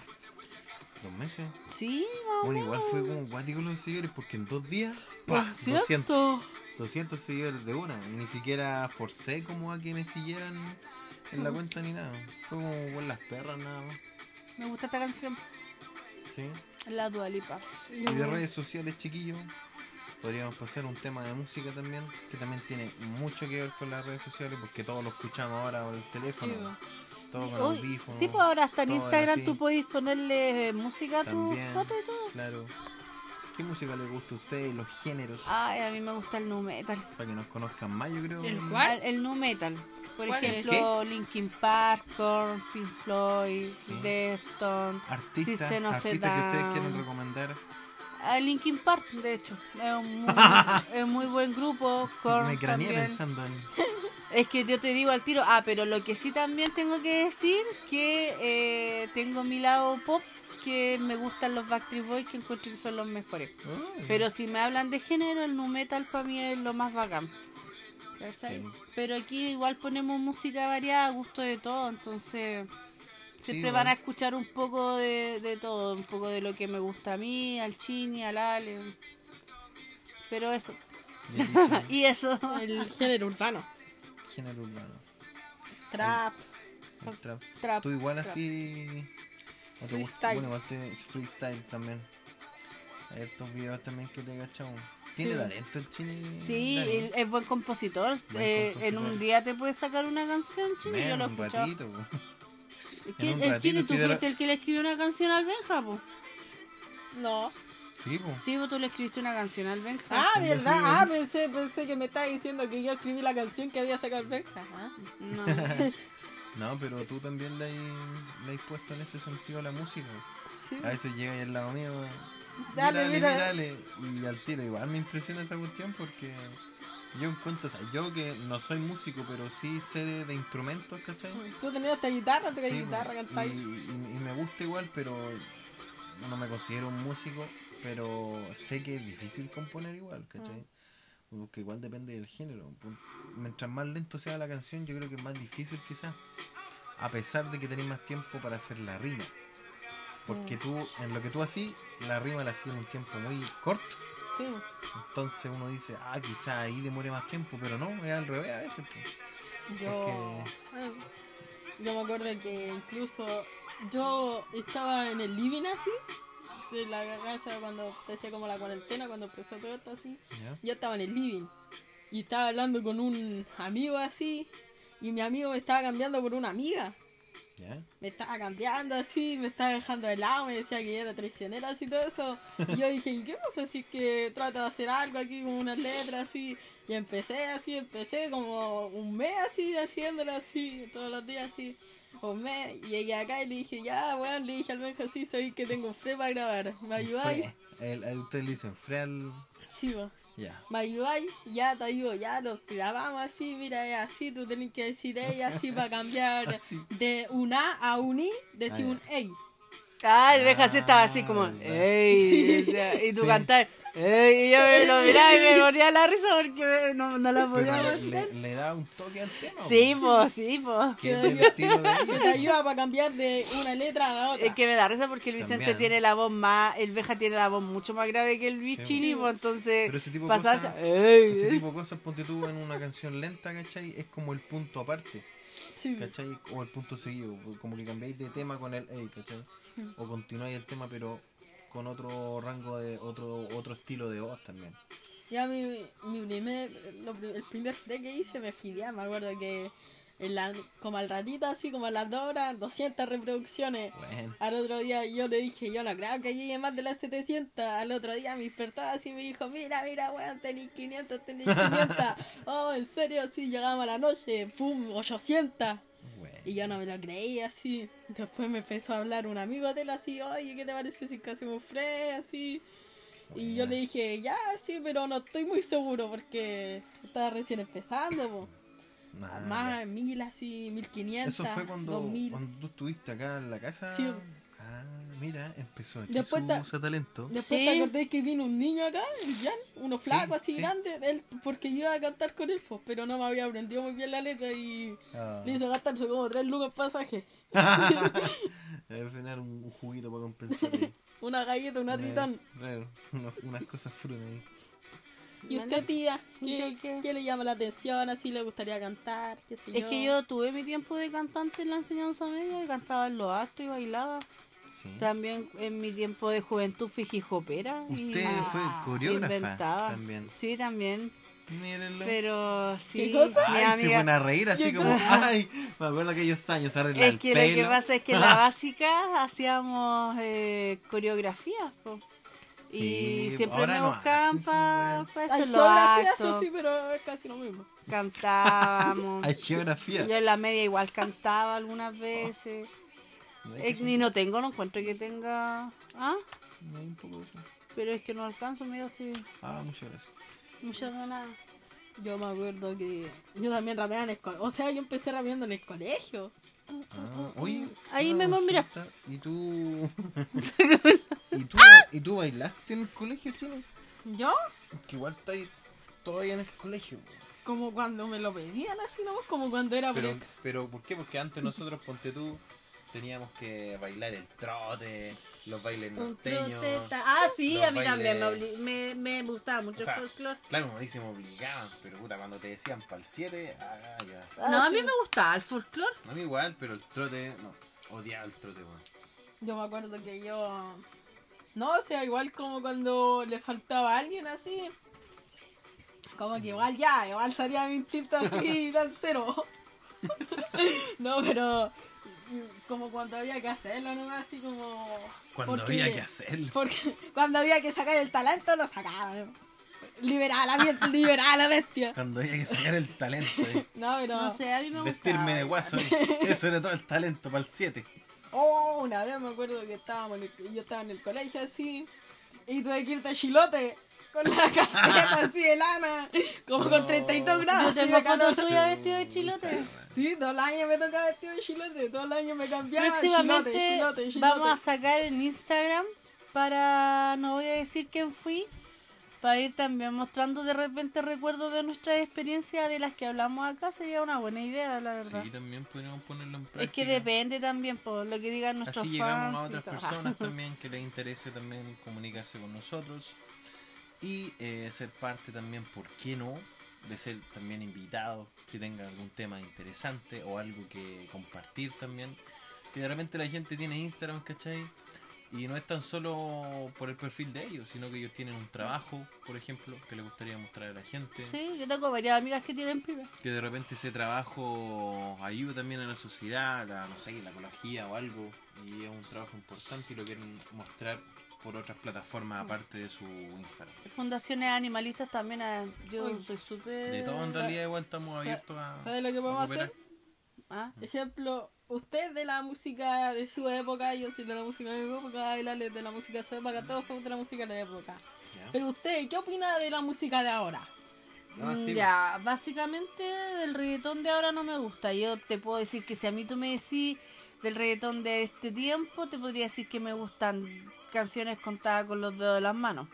Dos meses. Sí, Bueno, igual fue como guático los seguidores porque en dos días, ¡pah! 200, cierto. 200 seguidores de una. Ni siquiera forcé como a que me siguieran en la cuenta ni nada. Fue como con las perras nada más. Me gusta esta canción, Sí. la Dualipa. Y de redes sociales, chiquillos, podríamos pasar un tema de música también, que también tiene mucho que ver con las redes sociales, porque todos lo escuchamos ahora por el teléfono, Sí, todo con Uy, audífonos. sí, pues ahora hasta en Instagram tú podés ponerle eh, música a tu También, foto y todo. Claro. ¿Qué música les gusta a ustedes? Los géneros, Ay, a mí me gusta el nu metal. para que nos conozcan más, yo creo. ¿El cuál? El, el nu metal. Por ejemplo, Linkin Park, Korn, Pink Floyd, Deftones, Artistas, System of a artistas que ustedes quieren recomendar. A Linkin Park, de hecho, es un muy, es muy buen grupo. Korn Me craneé también. pensando en... Es que yo te digo al tiro, ah, pero lo que sí también tengo que decir que eh, tengo mi lado pop, que me gustan los Backstreet Boys, que encuentro que son los mejores. Pero si me hablan de género, el nu metal para mí es lo más bacán. Pero aquí igual ponemos música variada a gusto de todo, entonces siempre igual. van a escuchar un poco de, de todo, un poco de lo que me gusta a mí, al Chini, al Ale. Pero eso. Y eso. El género urbano. género urbano. Trap. el trap. Trap, Tú igual trap. así... o te gusta- Freestyle. Bueno, igual te... freestyle también. Hay estos videos también que te cachamos. Tiene Sí. talento el chini. Sí, es buen compositor. Buen Eh, compositor. En un día te puede sacar una canción, Chini. Yo lo he escuchado. ratito. Po. Es que en un el ratito, Chini, si tú la- fuiste el que le escribió una canción al Benja, po. No. Sí, pues. Sí, vos tú le escribiste una canción al Benja. Ah, ¿verdad? sí, Ah, pensé, pensé que me estaba diciendo que yo escribí la canción que había sacado el Benja. Ah. No. No, pero tú también le has, le has puesto en ese sentido a la música. Sí. A veces llega ahí al lado mío. Dale, Dale, mira. dale. Y al tiro, igual me impresiona esa cuestión porque yo encuentro, o sea, yo que no soy músico, pero sí sé de, de instrumentos, ¿cachai? Tú tenías esta guitarra, te Sí, guitarra, y, cantáis. y- y me gusta igual, pero no me considero un músico, pero sé que es difícil componer igual, ¿cachai? Porque igual depende del género. Mientras más lento sea la canción, yo creo que es más difícil quizás. A pesar de que tenés más tiempo para hacer la rima. Porque tú, en lo que tú hacís, la rima la hacías en un tiempo muy corto. Sí. Entonces uno dice, ah, quizás ahí demore más tiempo, pero no, es al revés a veces. pues. Yo, yo me acuerdo que incluso yo estaba en el living así, de la casa cuando empecé como la cuarentena, cuando empezó todo esto así. Yo estaba en el living y estaba hablando con un amigo así y mi amigo me estaba cambiando por una amiga. ¿Ya? Me estaba cambiando así, me estaba dejando de lado, me decía que yo era traicionera así todo eso. Y yo dije, ¿y qué pasa si es que trato de hacer algo aquí con unas letras así? Y empecé así, empecé como un mes así, haciéndolo así, todos los días así. Un mes, y llegué acá y le dije, ya, weón, le dije al Benja así, soy que tengo un fre para grabar. ¿Me ayudáis? El- a ustedes le dicen fre al... Sí, va. Ya. ¿Me ayudáis? Ya te ayudo, ya lo grabamos así, mira, es así, tú tenés que decir ella así para cambiar Así. de un A a un I, decir Ah, un EI. Ah, el Benja sí estaba así como, Ah. ¡ey! Sí. y tú Sí. cantabas, ¡ey! Y yo me lo miraba y me moría la risa porque no, no la podía Pero le, le da un toque al tema. Sí, pues, sí, pues. Que te ayuda para cambiar de una letra a la otra. Es que me da risa porque el Vicente También. tiene la voz más, el Veja tiene la voz mucho más grave que el Bichini, pues entonces Pero ese tipo de cosas-. Ese tipo de cosas, ponte tú en una canción lenta, ¿cachai? Es como el punto aparte, Sí. ¿cachai? O el punto seguido. Como que cambiáis de tema con el ey, ¿cachai? O continuáis el tema, pero con otro rango de otro otro estilo de voz también. Ya mi, mi primer, lo el primer free que hice me fidia, me acuerdo que en la, como al ratito así, como a las dos horas, 200 reproducciones. Bueno, Al otro día yo le dije, yo no creo que llegue más de las 700. Al otro día me despertaba así y me dijo, mira, mira, weón, tenéis 500, tenéis 500. oh, en serio, sí, llegamos a la noche, pum, 800. Y yo no me lo creí así. Después me empezó a hablar un amigo de él así, oye, ¿qué te parece si hacemos fre así? Y yo le dije, ya, sí, pero no estoy muy seguro porque estaba recién empezando, po. Nah, Más mil así, mil quinientos, Eso fue cuando tú estuviste acá en la casa. Sí. Ah, mira, empezó aquí Después su, ta- talento. Después Sí. te acordé que vino un niño acá, Jan, uno flaco así sí. grande, él, porque yo iba a cantar con él, pues, pero no me había aprendido muy bien la letra y Ah. le hizo gastarse como tres lucas pasaje. Debe frenar un, un juguito para compensar ahí. Una galleta, una tritón. Claro, unas, unas cosas frutas ahí. ¿Y usted, tía? ¿Yo ¿Qué, qué? qué le llama la atención? ¿Así le gustaría cantar? ¿Qué sé Es que yo tuve mi tiempo de cantante en la enseñanza media y cantaba en los actos y bailaba. Sí. También en mi tiempo de juventud fui hijopera y Usted fue coreógrafa inventaba. también. Sí, también. Mírenlo. Pero sí. ¿Qué cosa? Ay, se amiga- pone a reír así ¿Qué como, ay, me acuerdo aquellos años, se arregla Es el que lo que pelo. pasa es que en la básica hacíamos eh, coreografías. po. Sí, y siempre me buscaban para weón. hacer los actos. sí, pero es casi lo mismo. Cantábamos. Hay geografía. Yo en la media igual cantaba algunas veces. No Eh, ni no tengo, no encuentro que tenga. Ah, no hay un poco de eso. pero es que no alcanzo, medio estoy. Ah, muchas gracias. Muchas ganas. Yo me acuerdo que yo también rapeaba en el colegio. O sea, yo empecé rapeando en el colegio. Ah, oye, Ahí, amor, mira. ¿Y tú... ¿Y tú, ¿Y tú bailaste en el colegio, chino? ¿Yo? Que igual estáis todavía en el colegio. Como cuando me lo pedían así, ¿no? Como cuando era Pero, pero ¿por qué? Porque antes nosotros, ponte tú, teníamos que bailar el trote, los bailes norteños. Ah, sí, a mí también me, bailes- me, me gustaba mucho O sea, el folclore. claro, como dicen, me obligaban, pero puta, cuando te decían para el 7, ah, ya. Ah, no, a sí. mí me gustaba el folclore. A mí igual, pero el trote, no, odiaba el trote, weón. Yo me acuerdo que yo... No, o sea, igual como cuando le faltaba a alguien así. Como que igual ya, igual salía mi instinto así, tan cero. no, pero como cuando había que hacerlo, ¿no? Así como... Cuando porque- había que hacerlo. Porque cuando había que sacar el talento, lo sacaba. ¿no? Liberar a la, be- liberar a la bestia. Cuando había que sacar el talento. eh. No, pero... No sé, a mí me. Vestirme de guaso. eh. Eso era todo el talento para el 7. Oh, una vez me acuerdo que estábamos en el- yo estaba en el colegio así y tuve que irte a chilote con la camiseta así de lana, como con 32 grados. Yo tengo fotos tuyas vestido de chilote. Sí, todos los años me tocaba vestido de chilote, todos los años me cambiaba. Próximamente chilote, chilote, chilote. vamos a sacar en Instagram para, no voy a decir quién fui, para ir también mostrando de repente recuerdos de nuestras experiencias de las que hablamos acá. Sería una buena idea, la verdad. Sí, también podríamos ponerlo en práctica. es que depende también por lo que digan nuestros Así fans. llegamos a otras personas también que les interese también comunicarse con nosotros y eh, ser parte también, ¿por qué no? De ser también invitados, si tengan algún tema interesante o algo que compartir también. Que de repente la gente tiene Instagram, ¿cachai? Y no es tan solo por el perfil de ellos, sino que ellos tienen un trabajo, por ejemplo, que les gustaría mostrar a la gente. Sí, yo tengo varias amigas que tienen pymes. Que de repente ese trabajo ayuda también a la sociedad, la, no sé, la ecología o algo. Y es un trabajo importante y lo quieren mostrar por otras plataformas aparte de su Instagram. Fundaciones animalistas también, ah, yo Uy. soy súper... De todo en Sa- realidad igual estamos abiertos a... ¿Sabes lo que a podemos hacer? Ah, Ejemplo, usted de la música de su época, yo soy de la música de mi época, y Ale de la música de su época, todos somos de la música de la época. Ya. Pero usted, ¿qué opina de la música de ahora? Ah, sí, ya, básicamente del reggaetón de ahora no me gusta. Yo te puedo decir que si a mí tú me decís del reggaetón de este tiempo, te podría decir que me gustan canciones contadas con los dedos de las manos.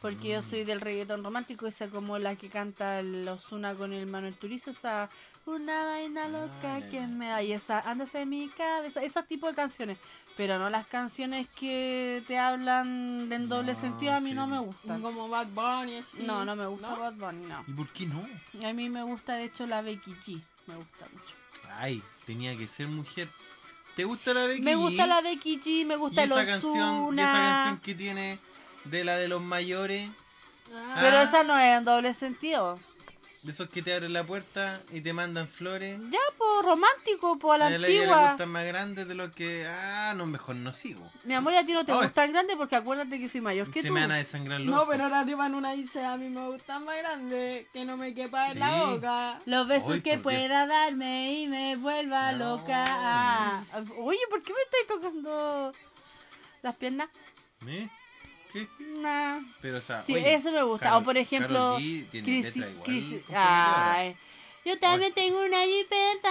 Porque yo soy del reggaetón romántico, esa como la que canta el Ozuna con el Manuel Turizo, esa una vaina loca ya, que me da, y esa ándase en mi cabeza, ese tipo de canciones. Pero no las canciones que te hablan en doble No, sentido, a mí sí. no me gustan. Como Bad Bunny, así. No, no me gusta ¿No? Bad Bunny, no. ¿Y por qué no? A mí me gusta, de hecho, la Becky G. Me gusta mucho. Ay, tenía que ser mujer. ¿Te gusta la Becky Me gusta G? la Becky G, me gusta el esa canción, y Ozuna. esa canción que tiene de la de los mayores, Pero Ah. esa no es en doble sentido. De esos que te abren la puerta y te mandan flores. Ya, pues romántico, pues a la A ella le antigua. gustan más grandes de lo que. Ah, no, mejor no sigo. Mi amor, a ti no te Ay. gustan grandes porque acuérdate que soy mayor que Se tú. me van a desangrar los No, pero la tipa en una dice, a mí me gusta más grande, que no me quepa en la Sí. boca. Los besos Ay, que Dios. pueda darme y me vuelva No. loca. Ah. Oye, ¿por qué me estáis tocando las piernas? ¿Eh? ¿Qué? Nah. Pero, o sea, Sí, oye, eso me gusta. Carol- o por ejemplo, Chris- Chris- ay, yo también tengo una jipeta.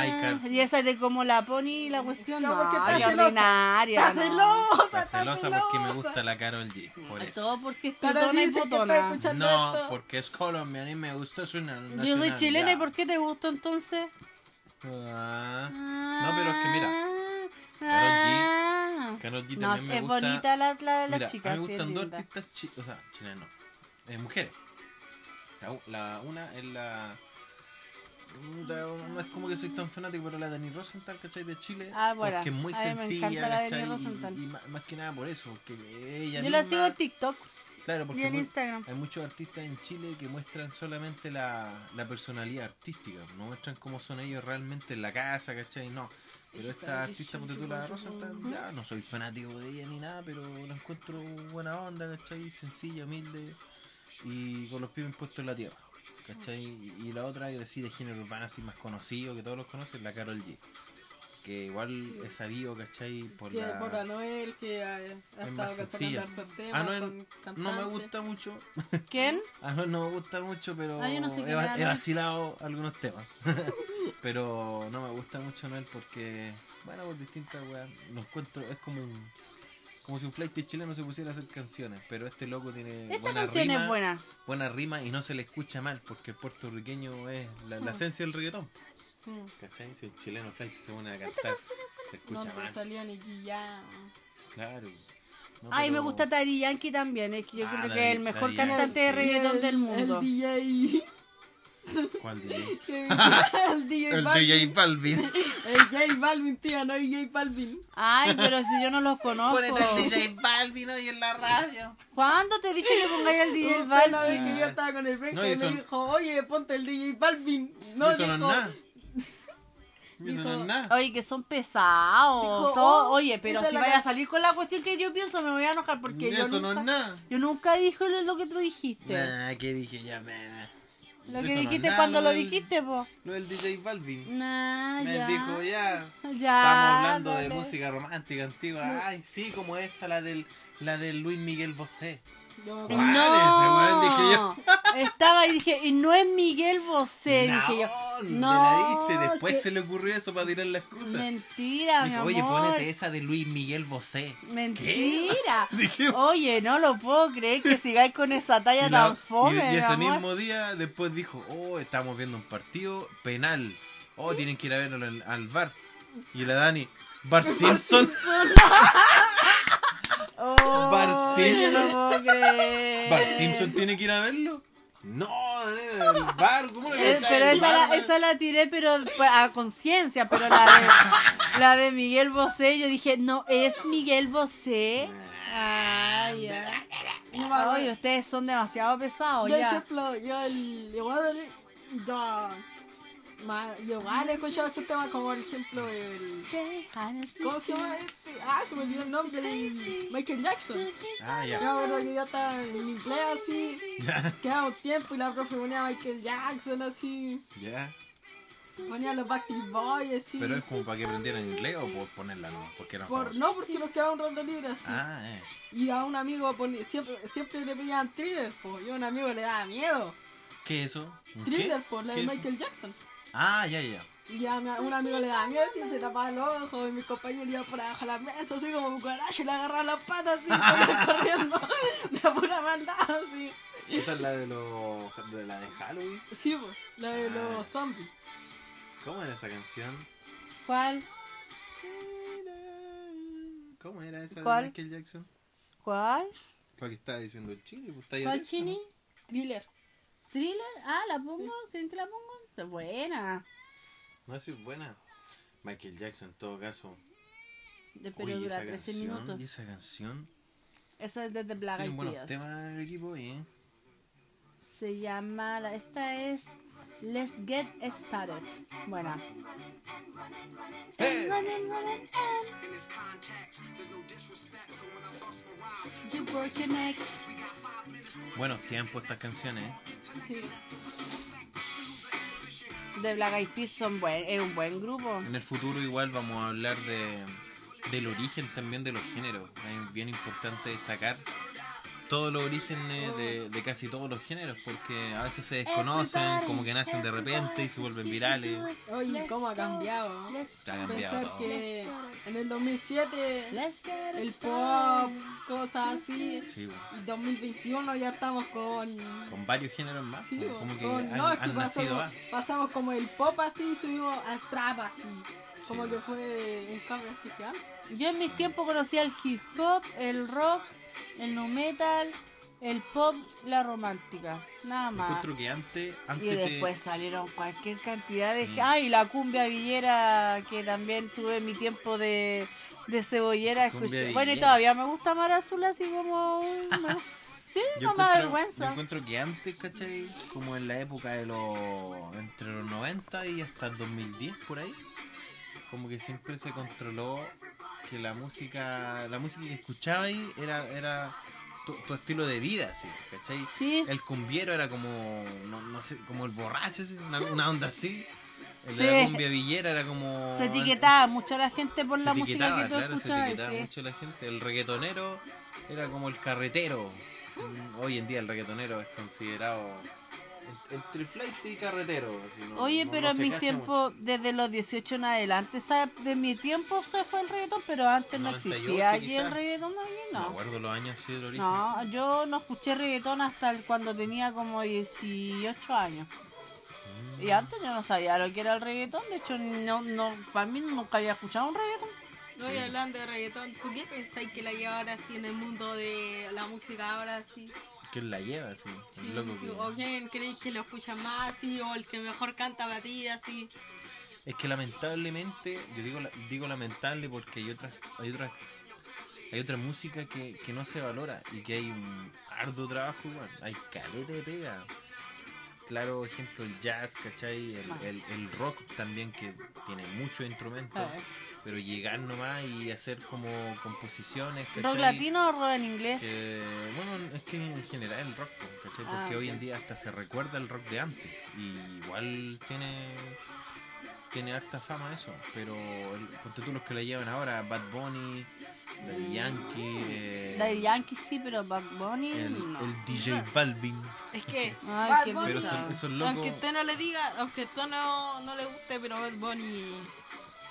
Ay, Car- Y esa de como la pony y la cuestión. No, porque está celosa. Está celosa, Está celosa porque me gusta la Carol G. Por eso. Todo porque es tutona y botona. No, esto. porque es colombiana y me gusta su Yo soy chilena y ¿por qué te gusta entonces? Ah, no, pero es que mira, Ah. Karol G No, también me es gusta- bonita la, la, la Mira, chica. a mí me sí, es gustan dos linda. artistas chi o sea, chilenas no, eh, mujeres. La, u- la una es la... la- No es como que soy tan fanático, pero la Dani Rosenthal, ¿cachai? De Chile. Ah, bueno, Porque es muy a mí me sencilla, encanta la Dani ¿cachai? Y- Rosenthal. Y, más, más que nada por eso, porque ella Yo la misma- sigo en TikTok Claro, porque y en mu- Instagram. hay muchos artistas en Chile que muestran solamente la, la personalidad artística, no muestran cómo son ellos realmente en la casa, ¿cachai? No. Pero esta artista, ponte tú, la Rosenthal, ya no soy fanático de ella ni nada, pero la encuentro buena onda, ¿cachai? Sencilla, humilde y con los pies puestos en la tierra, ¿cachai? Y, y la otra que decide género urbano así más conocido, que todos los conocen, la Carol G. Que igual es sabido, ¿cachai? Por Que la... por Anuel, que ha, ha es más sencilla. temas Anuel con no me gusta mucho. ¿Quién? A no, no me gusta mucho, pero Ah, yo no sé he, va- Anuel. vacilado algunos temas. pero no me gusta mucho Noel porque, bueno, por distintas weas, lo encuentro, es como un, como si un flight chileno se pusiera a hacer canciones, pero este loco tiene Esta buena canción rima, es buena. buena rima y no se le escucha mal porque el puertorriqueño es la, la esencia del reggaetón. Mm. ¿Cachai? Si un chileno flight se pone a cantar, se escucha Donde mal. salía Nicky Jam. Claro. No, Ay, me gusta Daddy Yankee también. Es que yo Ah, creo Daddy- que es el mejor Daddy cantante de reggaetón El- del mundo. El DJ. ¿Cuál DJ? el DJ El Balvin. DJ Balvin. El J Balvin, tía, no el J Balvin. Ay, pero si yo no los conozco. Ponete el DJ Balvin hoy en la radio. ¿Cuándo te he dicho que pongáis al DJ Usted una vez Balvin? que yo estaba con el Benja No, y me dijo, oye, ponte el DJ Balvin. No, No, no dijo, Dijo, no es nada. Oye, que son pesados. Dijo, todo- oh, oye, pero si vaya a salir con la cuestión que yo pienso, me voy a enojar porque yo eso nunca, no es nada. yo nunca dije lo, que tú dijiste. Nah, que dije ya, me. Lo que dijiste cuando lo del- dijiste, po. Lo del DJ Balvin. Nah, Me ya. dijo ya. Ya, Estamos hablando de música romántica antigua. Ay, sí, como esa, la del, la del Luis Miguel Bosé. No, Dije yo. estaba y dije, y no es Miguel Bosé, dije yo. No, No, la viste. Después que- se le ocurrió eso para tirar la excusa. Mentira, mi Dijo, amor. oye, ponete esa de Luis Miguel Bosé. Mentira. Dije, Oye, no lo puedo creer que sigáis con esa talla la- tan fome, y- y mi ese mismo día después dijo, oh, estamos viendo un partido penal. Oh, tienen que ir a verlo al, al bar. Y la Dani, Bar Simpson. Oh, Bar Simpson. No. ¿Bar Simpson tiene que ir a verlo? No, el bar, ¿cómo le Eh, echas pero esa bar, la, esa la tiré pero a conciencia, pero la de, la de Miguel Bosé, yo dije, no, es Miguel Bosé. Ay, ya. Oye, ustedes son demasiado pesados Yo, ya. ejemplo, yo el, igual, yo, ma- yo igual he escuchado ese tema como por ejemplo el, ¿cómo se llama este? Ah, se me olvidó el nombre, el Michael Jackson. Ah, Yo ya. me acuerdo que yo estaba en inglés así, Ya. quedaba un tiempo y la profe ponía a Michael Jackson así, Ya. ponía los Backstreet Boys así. Pero es como para que aprendieran inglés o por ponerla no, porque eran por, no, porque nos quedaba un rato libre así. Ah, eh. Y a un amigo ponía, siempre, siempre le pedían thriller, pues. Y a un amigo le daba miedo. ¿Qué es eso? ¿Un Thriller, pues, la ¿Qué de? Michael Jackson. Ah, ya, ya. Y a mi- a un amigo le daba miedo así, se tapaba los ojos y mis compañeros iban por abajo de la mesa, así como un cuaracho, y le agarraba las patas así, y corriendo de pura maldad, así. Esa es la de los de la de Halloween. Sí, pues, la de Ah. los zombies. ¿Cómo era esa canción? ¿Cuál? ¿Cómo era esa ¿Cuál? de Michael Jackson? ¿Cuál? ¿Para qué estaba diciendo el chile? Pues ¿Cuál chini? Thriller. ¿Thriller? Ah, ¿la pongo? ¿Quieren que la pongo? Buena. ¿no? Sí, es buena. Michael Jackson, en todo caso. De- Pero Oye, dura esa 13 canción, minutos. Y esa canción. Eso es desde Black Tienen Eyed buenos temas el equipo ¿eh? Se llama, la- esta es Let's Get Started. Buena. ¡Eh! You work your necks. Buenos tiempos estas canciones, ¿eh? Sí. De Black Eyed Peas son buen, es un buen grupo. En el futuro igual vamos a hablar de del origen también de los géneros. Es bien importante destacar todos los orígenes de, de casi todos los géneros porque a veces se desconocen, como que nacen de repente y se vuelven virales. Oye, cómo ha cambiado. Ha cambiado Pensar todo. que en el 2007 let's get el pop, cosas así, Sí, bueno. y 2021 ya estamos con... con varios géneros más, Sí, como- como que con- han, no, es que han nacido pasamos, más. pasamos como el pop así, subimos al trap así. Como Sí. que fue un cambio así gigante. Yo en mis tiempos conocía el hip hop, el rock, el nu metal, el pop, la romántica. Nada más. Encuentro que antes, Y te- después salieron cualquier cantidad de... Sí. Ah, y la cumbia villera, que también tuve mi tiempo de, de cebollera. Escuché- Bueno, y todavía me gusta Mara Azul así como... me- Sí, Yo no me da encuentro, yo vergüenza. encuentro que antes, ¿cachai? Como en la época de los. entre los 90 y hasta el 2010, por ahí. Como que siempre se controló que la música. La música que escuchaba ahí era. era tu, tu estilo de vida, así, ¿cachai? Sí. El cumbiero era como. No, no sé, como el borracho, una, una onda así. El Sí. de la cumbia villera era como. Se etiquetaba mucho a la gente por se la música etiquetaba, que tú claro, se escuchabas. etiquetaba sí. mucho la gente. El reggaetonero era como el carretero. Hoy en día el reggaetonero es considerado entre flight y carretero. así, no- Oye, no- pero no en mis tiempos, desde los 18 en adelante, ¿sabes? De mi tiempo se fue el reggaetón, pero antes no 98 existía aquí el reggaetón, mucho. No me no. acuerdo los años sí del origen. No, yo no escuché reggaetón hasta el- cuando tenía como 18 años. Y antes yo no sabía lo que era el reggaetón, de hecho, no, no, para mí nunca había escuchado un reggaetón. Oye, hablando de reggaetón, ¿tú qué pensáis que la lleva ahora así en el mundo de la música ahora así? ¿Quién la lleva? Sí, sí, que- ¿O quién creéis que lo escucha más así? ¿O el que mejor canta para ti así? Es que lamentablemente, yo digo, digo lamentable porque hay otras, hay otras, hay otra música que, que no se valora y que hay un arduo trabajo igual. Hay caleta de pega. claro ejemplo el jazz, ¿cachai? El, Ah. el- el rock también que tiene muchos instrumentos. Ah. Pero llegar nomás y hacer como composiciones, ¿cachai? ¿Rock latino o rock en inglés? Que, bueno, es que en general el rock, ¿cachai? Ah, Porque hoy en día hasta se recuerda el rock de antes. Y igual tiene tiene harta fama eso. Pero ponte tú los que le llevan ahora, Bad Bunny, Daddy Yankee, eh, Daddy Yankee sí, pero Bad Bunny el, no. el DJ Balvin. Es que Ay, Bad qué Bunny, Pero son, locos. aunque usted no le diga, aunque usted no, no le guste, pero Bad Bunny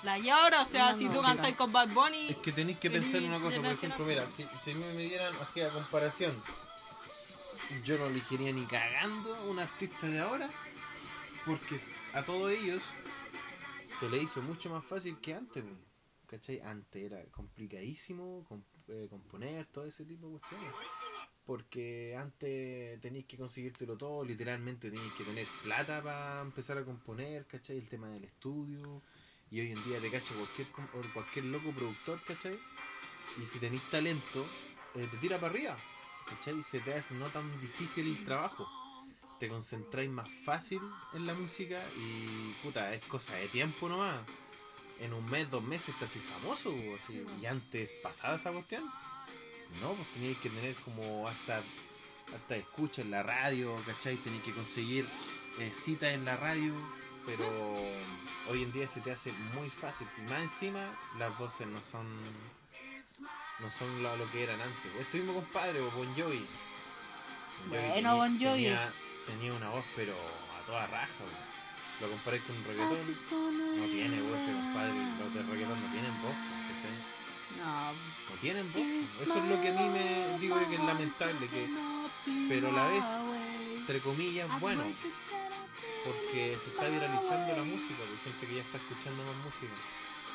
la llora, o sea, No, si no, tú mira. cantas con Bad Bunny, Es que tenéis que pensar una cosa, por ejemplo, mira, si, si me, me dieran así a comparación, yo no elegiría ni cagando un artista de ahora, porque a todos ellos se le hizo mucho más fácil que antes, ¿cachai? Antes era complicadísimo com- eh, componer todo ese tipo de cuestiones. Porque antes tenéis que conseguírtelo todo, literalmente tenéis que tener plata para empezar a componer, ¿cachai? El tema del estudio. Y hoy en día te cacha cualquier, cualquier loco productor, ¿cachai? Y si tenéis talento, eh, te tira para arriba, ¿cachai? Y se te hace no tan difícil el trabajo. Te concentráis más fácil en la música y, puta, es cosa de tiempo nomás. En un mes, dos meses estás así famoso, así. Y antes pasaba esa cuestión. No, pues teníais que tener como hasta hasta escucha en la radio, ¿cachai? Tenéis que conseguir eh, citas en la radio, pero hoy en día se te hace muy fácil. Y más encima, las voces no son no son lo, lo que eran antes. Este mismo compadre, o Bon Jovi. Bueno, tenía- Bon Jovi. Tenía, tenía una voz, pero a toda raja. weón. Lo comparáis con un reggaetón. No tiene voz ese compadre. Los de reggaetón no tienen voz, ¿cachai? No. No tienen voz. Eso es lo que a mí me digo que es lamentable. que pero a la vez, entre comillas, bueno, porque se está viralizando la música, por gente que ya está escuchando más música.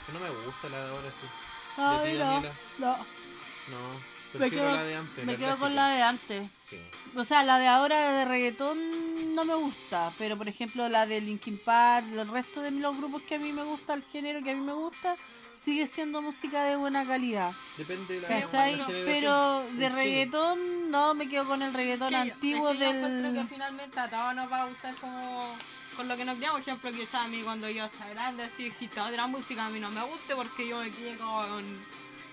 Que no me gusta la de ahora sí. Ti, no, no. No, Me prefiero quedo, la de antes. me la quedo con la de antes. Sí. O sea, la de ahora de reggaetón no me gusta, pero por ejemplo la de Linkin Park, el resto de los grupos que a mí me gusta, el género que a mí me gusta, sigue siendo música de buena calidad. Depende de la, ¿Cachai? Pero de reggaetón no me quedo con el reggaetón yo- antiguo es que yo encuentro que del... finalmente a todos nos va a gustar como con lo que nos quedamos. Por ejemplo, quizás a mí cuando yo sea grande, si existe otra música, a mí no me guste porque yo me quedé con,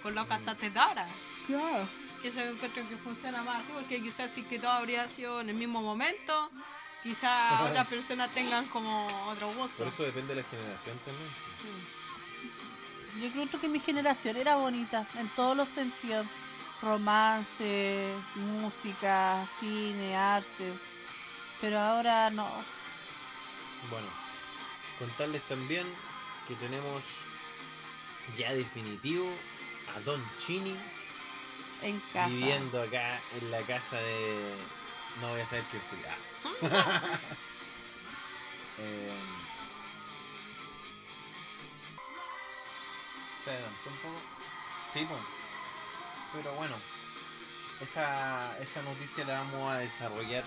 con los cantantes de ahora. Claro. Que eso encuentro que funciona más así, porque quizás si que todo habría sido en el mismo momento, quizás otras personas tengan como otro gusto. Por eso depende de la generación también. Yo creo que mi generación era bonita en todos los sentidos. Romance, música, cine, arte. Pero ahora no. Bueno, contarles también que tenemos ya definitivo a Don Chini En casa. viviendo acá en la casa de. No voy a saber quién fui. Ah. Eh, Se adelantó un poco. Sí, pues. Pero bueno, esa, esa noticia la vamos a desarrollar.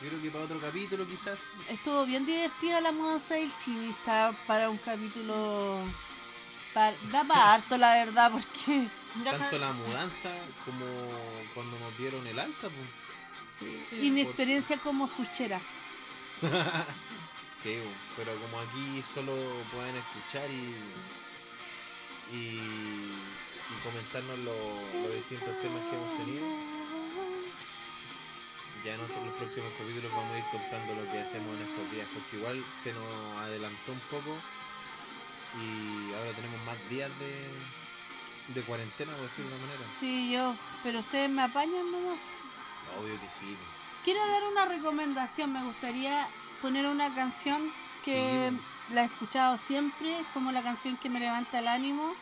Yo creo que para otro capítulo quizás. Estuvo bien divertida la mudanza del Chibi. Está para un capítulo. pa- da para harto, la verdad, porque. Tanto la mudanza como cuando nos dieron el alta, pues. Sí. Y mi experiencia como suchera. Sí, pero como aquí solo pueden escuchar y y, y comentarnos lo- los distintos temas que hemos tenido, ya en otros, los próximos capítulos vamos a ir contando lo que hacemos en estos días, porque igual se nos adelantó un poco y ahora tenemos más días de, de cuarentena, por decirlo de una manera. Sí, yo. Pero ustedes me apañan nomás. Obvio que sí. Quiero dar una recomendación. Me gustaría poner una canción que Sí. La he escuchado siempre, es como la canción que me levanta el ánimo.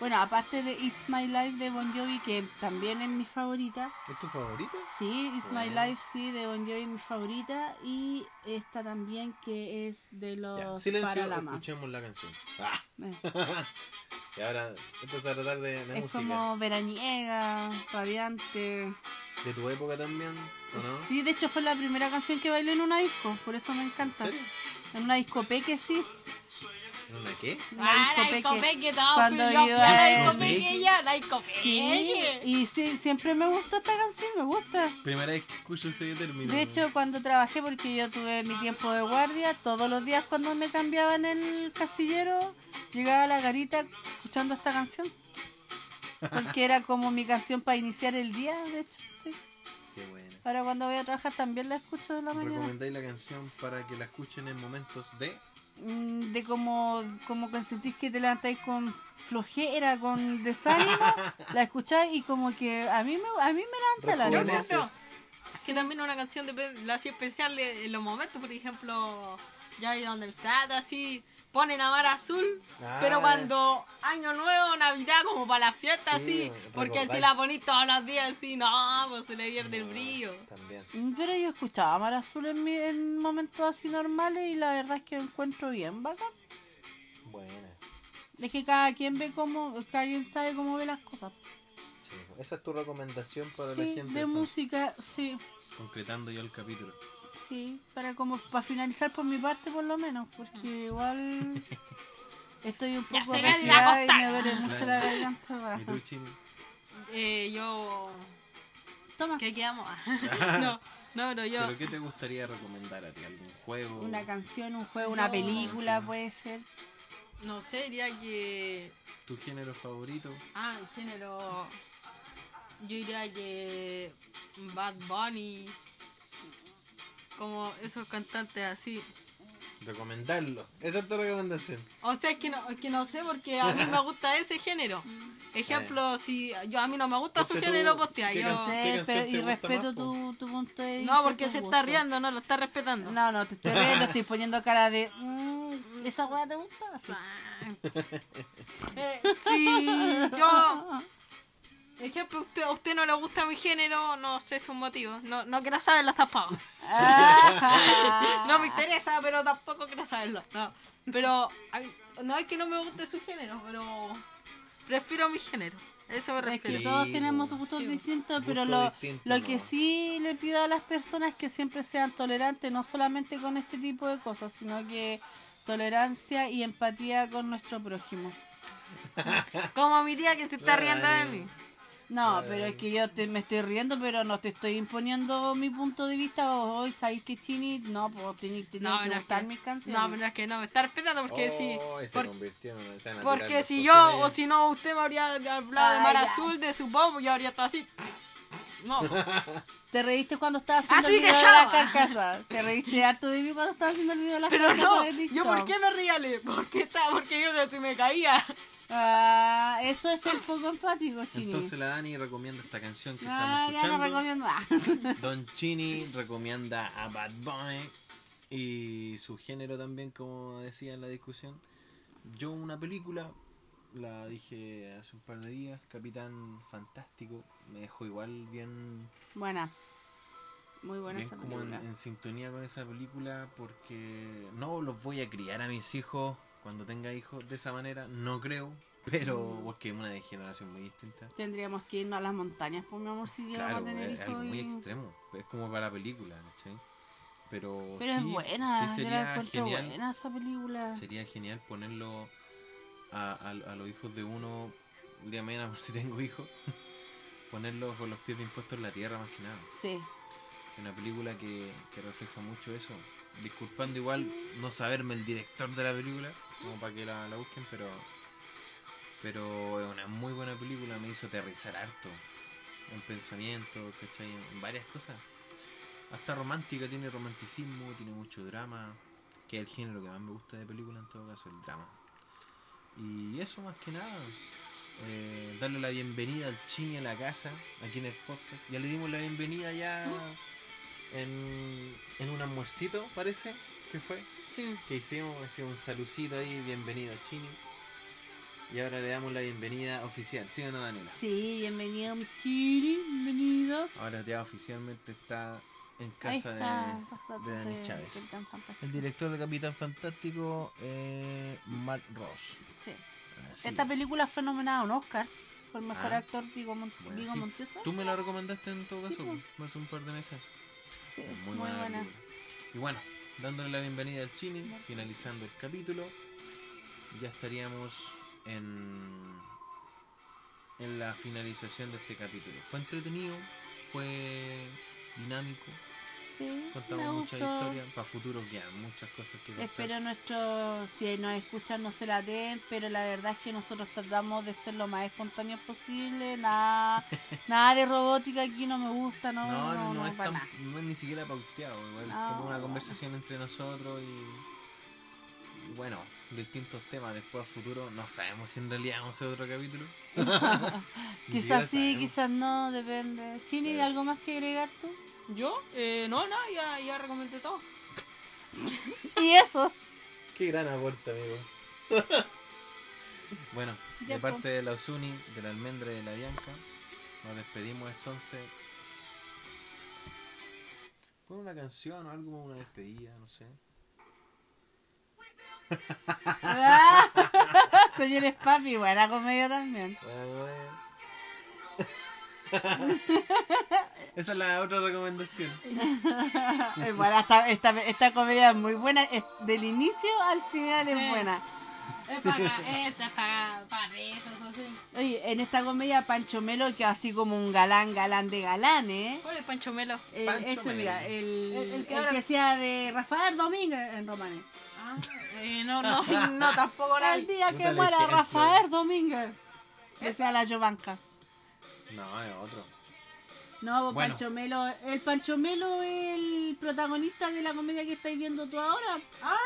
Bueno, aparte de It's My Life de Bon Jovi, que también es mi favorita. ¿Es tu favorita? Sí, It's My Bueno. Life, sí, de Bon Jovi es mi favorita. Y esta también que es de Ya, los silencio, Paralamas. escuchemos la canción. Ah. Eh, Y ahora va a tratar de, de Es música. como veraniega, radiante. De tu época también, ¿o no? Sí, de hecho fue la primera canción que bailé en una disco, por eso me ¿En encanta. serio? En una disco peque, sí. ¿Una qué? Ah, la discopeque. discopeque, todo Cuando fui yo, iba la discopeque ya, la discopeque. Sí, y sí, siempre me gustó esta canción, me gusta. Primera vez que escucho ese término. De hecho, cuando trabajé, porque yo tuve mi tiempo de guardia, todos los días cuando me cambiaban el casillero, llegaba a la garita escuchando esta canción. Porque era como mi canción para iniciar el día, de hecho. Sí. Qué buena. Ahora cuando voy a trabajar también la escucho de la mañana. ¿Recomendáis la canción para que la escuchen en momentos de... Mm, De como, como que sentís que te levantáis con flojera, con desánimo, la escucháis y como que a mí me, a mí me levanta la encuentro que también una canción de la hacía especial en los momentos, por ejemplo, ya ahí donde está, así, ponen a Mar Azul, Ah. pero cuando Año Nuevo, Navidad, como para las fiestas, Sí, así, porque si la ponís todos los días, así, no, pues se le pierde el brillo. También. Mm, Pero yo escuchaba Mar Azul en, mi- en momentos así normales y la verdad es que lo encuentro bien bacán. Buena. Es que cada quien ve cómo, cada quien sabe cómo ve las cosas. Sí. Esa es tu recomendación para la Sí, gente. de entonces. música, sí, Concretando ya el capítulo. Sí, para como para finalizar por mi parte por lo menos, porque igual estoy un Ya poco se ve de la y me duele mucho la garganta. ¿Y baja. Eh, yo... Toma. ¿Qué quedamos? no, no, no, yo... ¿Pero qué te gustaría recomendar a ti? ¿Algún juego? Una canción, un juego, una No, película puede ser. No sé, diría que... ¿Tu género favorito? Ah, el género. Yo diría que. Bad Bunny. Como esos cantantes así. Recomendarlo. Esa es tu recomendación. O sea, es que no, es que no sé porque a mí me gusta ese género. Ejemplo, si yo a mí no me gusta su género, pues tía, ¿qué yo. Sí, canción pero, y respeto tu, tu punto de vista. No, porque tu se gusto. está riendo, no lo está respetando. No, no, te estoy riendo, estoy poniendo cara de. "Mm, ¿Esa weá te gusta? Eh, si yo. Ejemplo, usted, a usted no le gusta mi género, no sé su motivo. No, no quiero saber las tapadas. Ah. No me interesa, pero tampoco quiero saberlo. No. Pero no es que no me guste su género, pero prefiero mi género. Eso me Es refiero. Sí, todos tenemos gustos Sí, distintos, pero Gusto lo, distinto, lo ¿no? que sí le pido a las personas es que siempre sean tolerantes, no solamente con este tipo de cosas, sino que tolerancia y empatía con nuestro prójimo. Como mi tía que se está riendo de mí. No, pero es que yo te, me estoy riendo, pero no te estoy imponiendo mi punto de vista. O hoy sabéis que Chini, no, pues tiene, tiene No, que pero es gustar que- mis canciones. No, pero es que no me está respetando porque si. Oh, se por- convirtió en una escena porque si ¿Por yo, o si no, usted me habría hablado de Ay, Mar ya. Azul, de su pop, yo habría estado así. No. Te reíste cuando estaba haciendo Así el video de la carcasa. Te reíste harto de mí cuando estaba haciendo el video de la Pero carcasa no, de yo por qué me Le? Porque está, porque yo se me caía. Ah, eso es el poco empático, Chini. Entonces la Dani recomienda esta canción que ah, estamos ya no escuchando. recomiendo nada. Don Chini recomienda a Bad Bunny y su género también, como decía en la discusión. Yo una película, la dije hace un par de días, Capitán Fantástico, me dejó igual bien, buena. Muy buena bien esa como en, película. en sintonía con esa película porque no los voy a criar a mis hijos cuando tenga hijos de esa manera, no creo, pero Mm. porque es una degeneración muy distinta. Tendríamos que irnos a las montañas, por mi amor, si llegamos Claro, a tener es algo muy extremo. Es como para película, ¿cachai? Pero, Pero sí, es buena, sí yo la sería genial. buena esa película. Sería genial ponerlo a, a, a los hijos de uno, de mañana, por si tengo hijos, ponerlos con los pies bien puestos en la tierra más que nada. Sí. Una película que, que refleja mucho eso. Disculpando igual no saberme el director de la película, como para que la, la busquen, pero pero es una muy buena película, me hizo aterrizar harto en pensamiento, ¿cachai? En varias cosas. Hasta romántica, tiene romanticismo, tiene mucho drama, que es el género que más me gusta de película en todo caso, el drama. Y eso más que nada. eh, darle la bienvenida al Chini a la casa, aquí en el podcast. Ya le dimos la bienvenida ya en, en un almuercito, parece que fue. Sí. Que hicimos, hicimos un salucito ahí, bienvenido Chini. Y ahora le damos la bienvenida oficial, ¿sí o no, Daniela? Sí, bienvenido Chini, bienvenido. Ahora ya oficialmente está en casa está, de, de Dani Chávez. El director de Capitán Fantástico, eh, Mark Ross. Sí. Así Esta es. película fue nominada a un Oscar por mejor Ah. actor Vigo, Mon- Bueno, sí. Tú me la recomendaste en todo Sí, caso, pues. hace un par de meses. Sí, muy, muy, buena. Y bueno, dándole la bienvenida al Chini, finalizando el capítulo. ya estaríamos en, en la finalización de este capítulo. Fue entretenido, fue dinámico, Sí, contamos muchas historias. Para futuro quedan muchas cosas que contar. Espero nuestro, si nos escuchan no se la den, pero la verdad es que nosotros tratamos de ser lo más espontáneos posible, nada, nada de robótica aquí no me gusta, no, No, no, no, es tan- no es ni siquiera pauteado, igual es como una conversación entre nosotros y, y bueno, distintos temas después a futuro, no sabemos si en realidad vamos a hacer otro capítulo. Quizás sí, quizás no, depende. Chini. ¿algo más que agregar tú? ¿Yo? Eh, no, no, ya, ya recomendé todo. Y eso. Qué gran aporte, amigo. bueno, Ya, de po. parte de la Usuni, de la Almendra y de la Bianca, nos despedimos entonces. Pon una canción o algo como una despedida, no sé. Señores papi, buena comedia también. Bueno, Esa es la otra recomendación. Eh, bueno, esta, esta, esta comedia es muy buena, es- del inicio al final es Sí. buena. Es para esto, es para, para así. Oye, en esta comedia Pancho Melo que así como un galán, galán de galán, ¿eh? ¿Cuál es Pancho Melo? Eh, Pancho ese, Melo. mira, el, El- el el que que, ahora- hacía de Rafael Domínguez en Romanes. Ah, eh, no, no, no, tampoco El día que el muera. Rafael Domínguez. Decía la Jovanka. No, es otro. No, pues Bueno. Pancho Melo, el Pancho Melo es el protagonista de la comedia que estáis viendo tú ahora. Ah,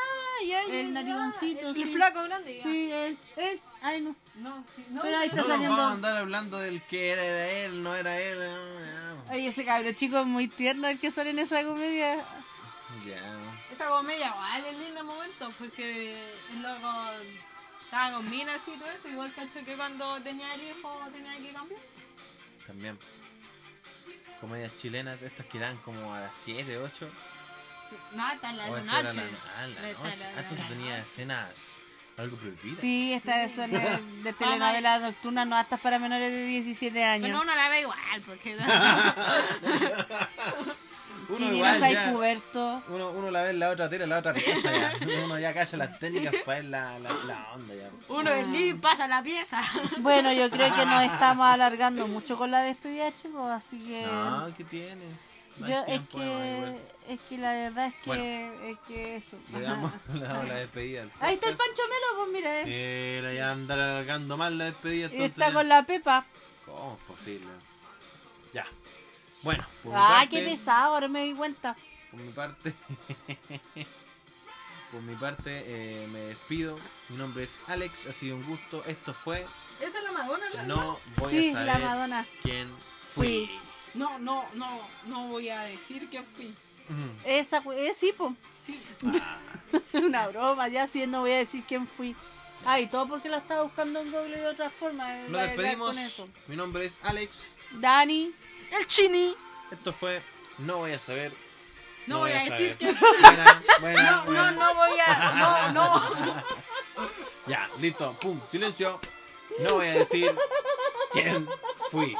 ya, ya, El ya. narigoncito, El, sí. el flaco grande. ya. Sí, él es. Ay, no. No, sí, no, Pero ahí no, está No nos saliendo- vamos a andar hablando del que era, era él, no era él. Oye, ese cabro chico es muy tierno el que sale en esa comedia. Ya. Esta comedia igual es linda momento porque el loco estaba con minas y todo eso, igual cacho que cuando tenía el hijo tenía que cambiar. También. Comedias chilenas, estas que dan como a las 7, 8. No, hasta la O esta noche. era la, ah, la Esta noche. Ah, entonces la tenía escenas algo prohibidas. Sí, esta es de, de telenovela nocturna, no hasta para menores de 17 años. Pero uno la ve igual, porque no soy ya- puberto. Uno, uno la ve en la otra tira, la otra pieza ya. Uno ya calla las técnicas para ver la, la, la onda ya. uno es libre pasa la pieza. Bueno, yo creo que nos estamos alargando mucho con la despedida, chicos, así que... No, ¿qué tiene? No hay yo es que es que la verdad es que Bueno. es que eso. Le damos, le damos la despedida. al Ahí está el. Pancho Melo, pues mira. eh. Mira, ya andar alargando más la despedida. Y Entonces, está con la Pepa. ¿Cómo es posible? Ya. Bueno, por mi Ah, parte, qué pesado, ahora me di cuenta. Por mi parte, por mi parte eh, me despido. Mi nombre es Alex, ha sido un gusto. Esto fue Esa es la Madonna, la No voy Sí, a la saber Madonna. quién fui. Fui. No, no, no, no voy a decir que fui. Ujú. Esa, cu- eh, sí, pues. Sí. Una broma, ya sí, no voy a decir quién fui. Ah, y todo porque la estaba buscando en Google de otra forma. eh, Nos llegar despedimos. Con eso. Mi nombre es Alex. Dani. El chini. Esto fue No voy a saber. No voy a decir saber. que- Buena, buena, No, buena. no, no voy a. No, no. Ya, listo. Pum, silencio. No voy a decir quién fui.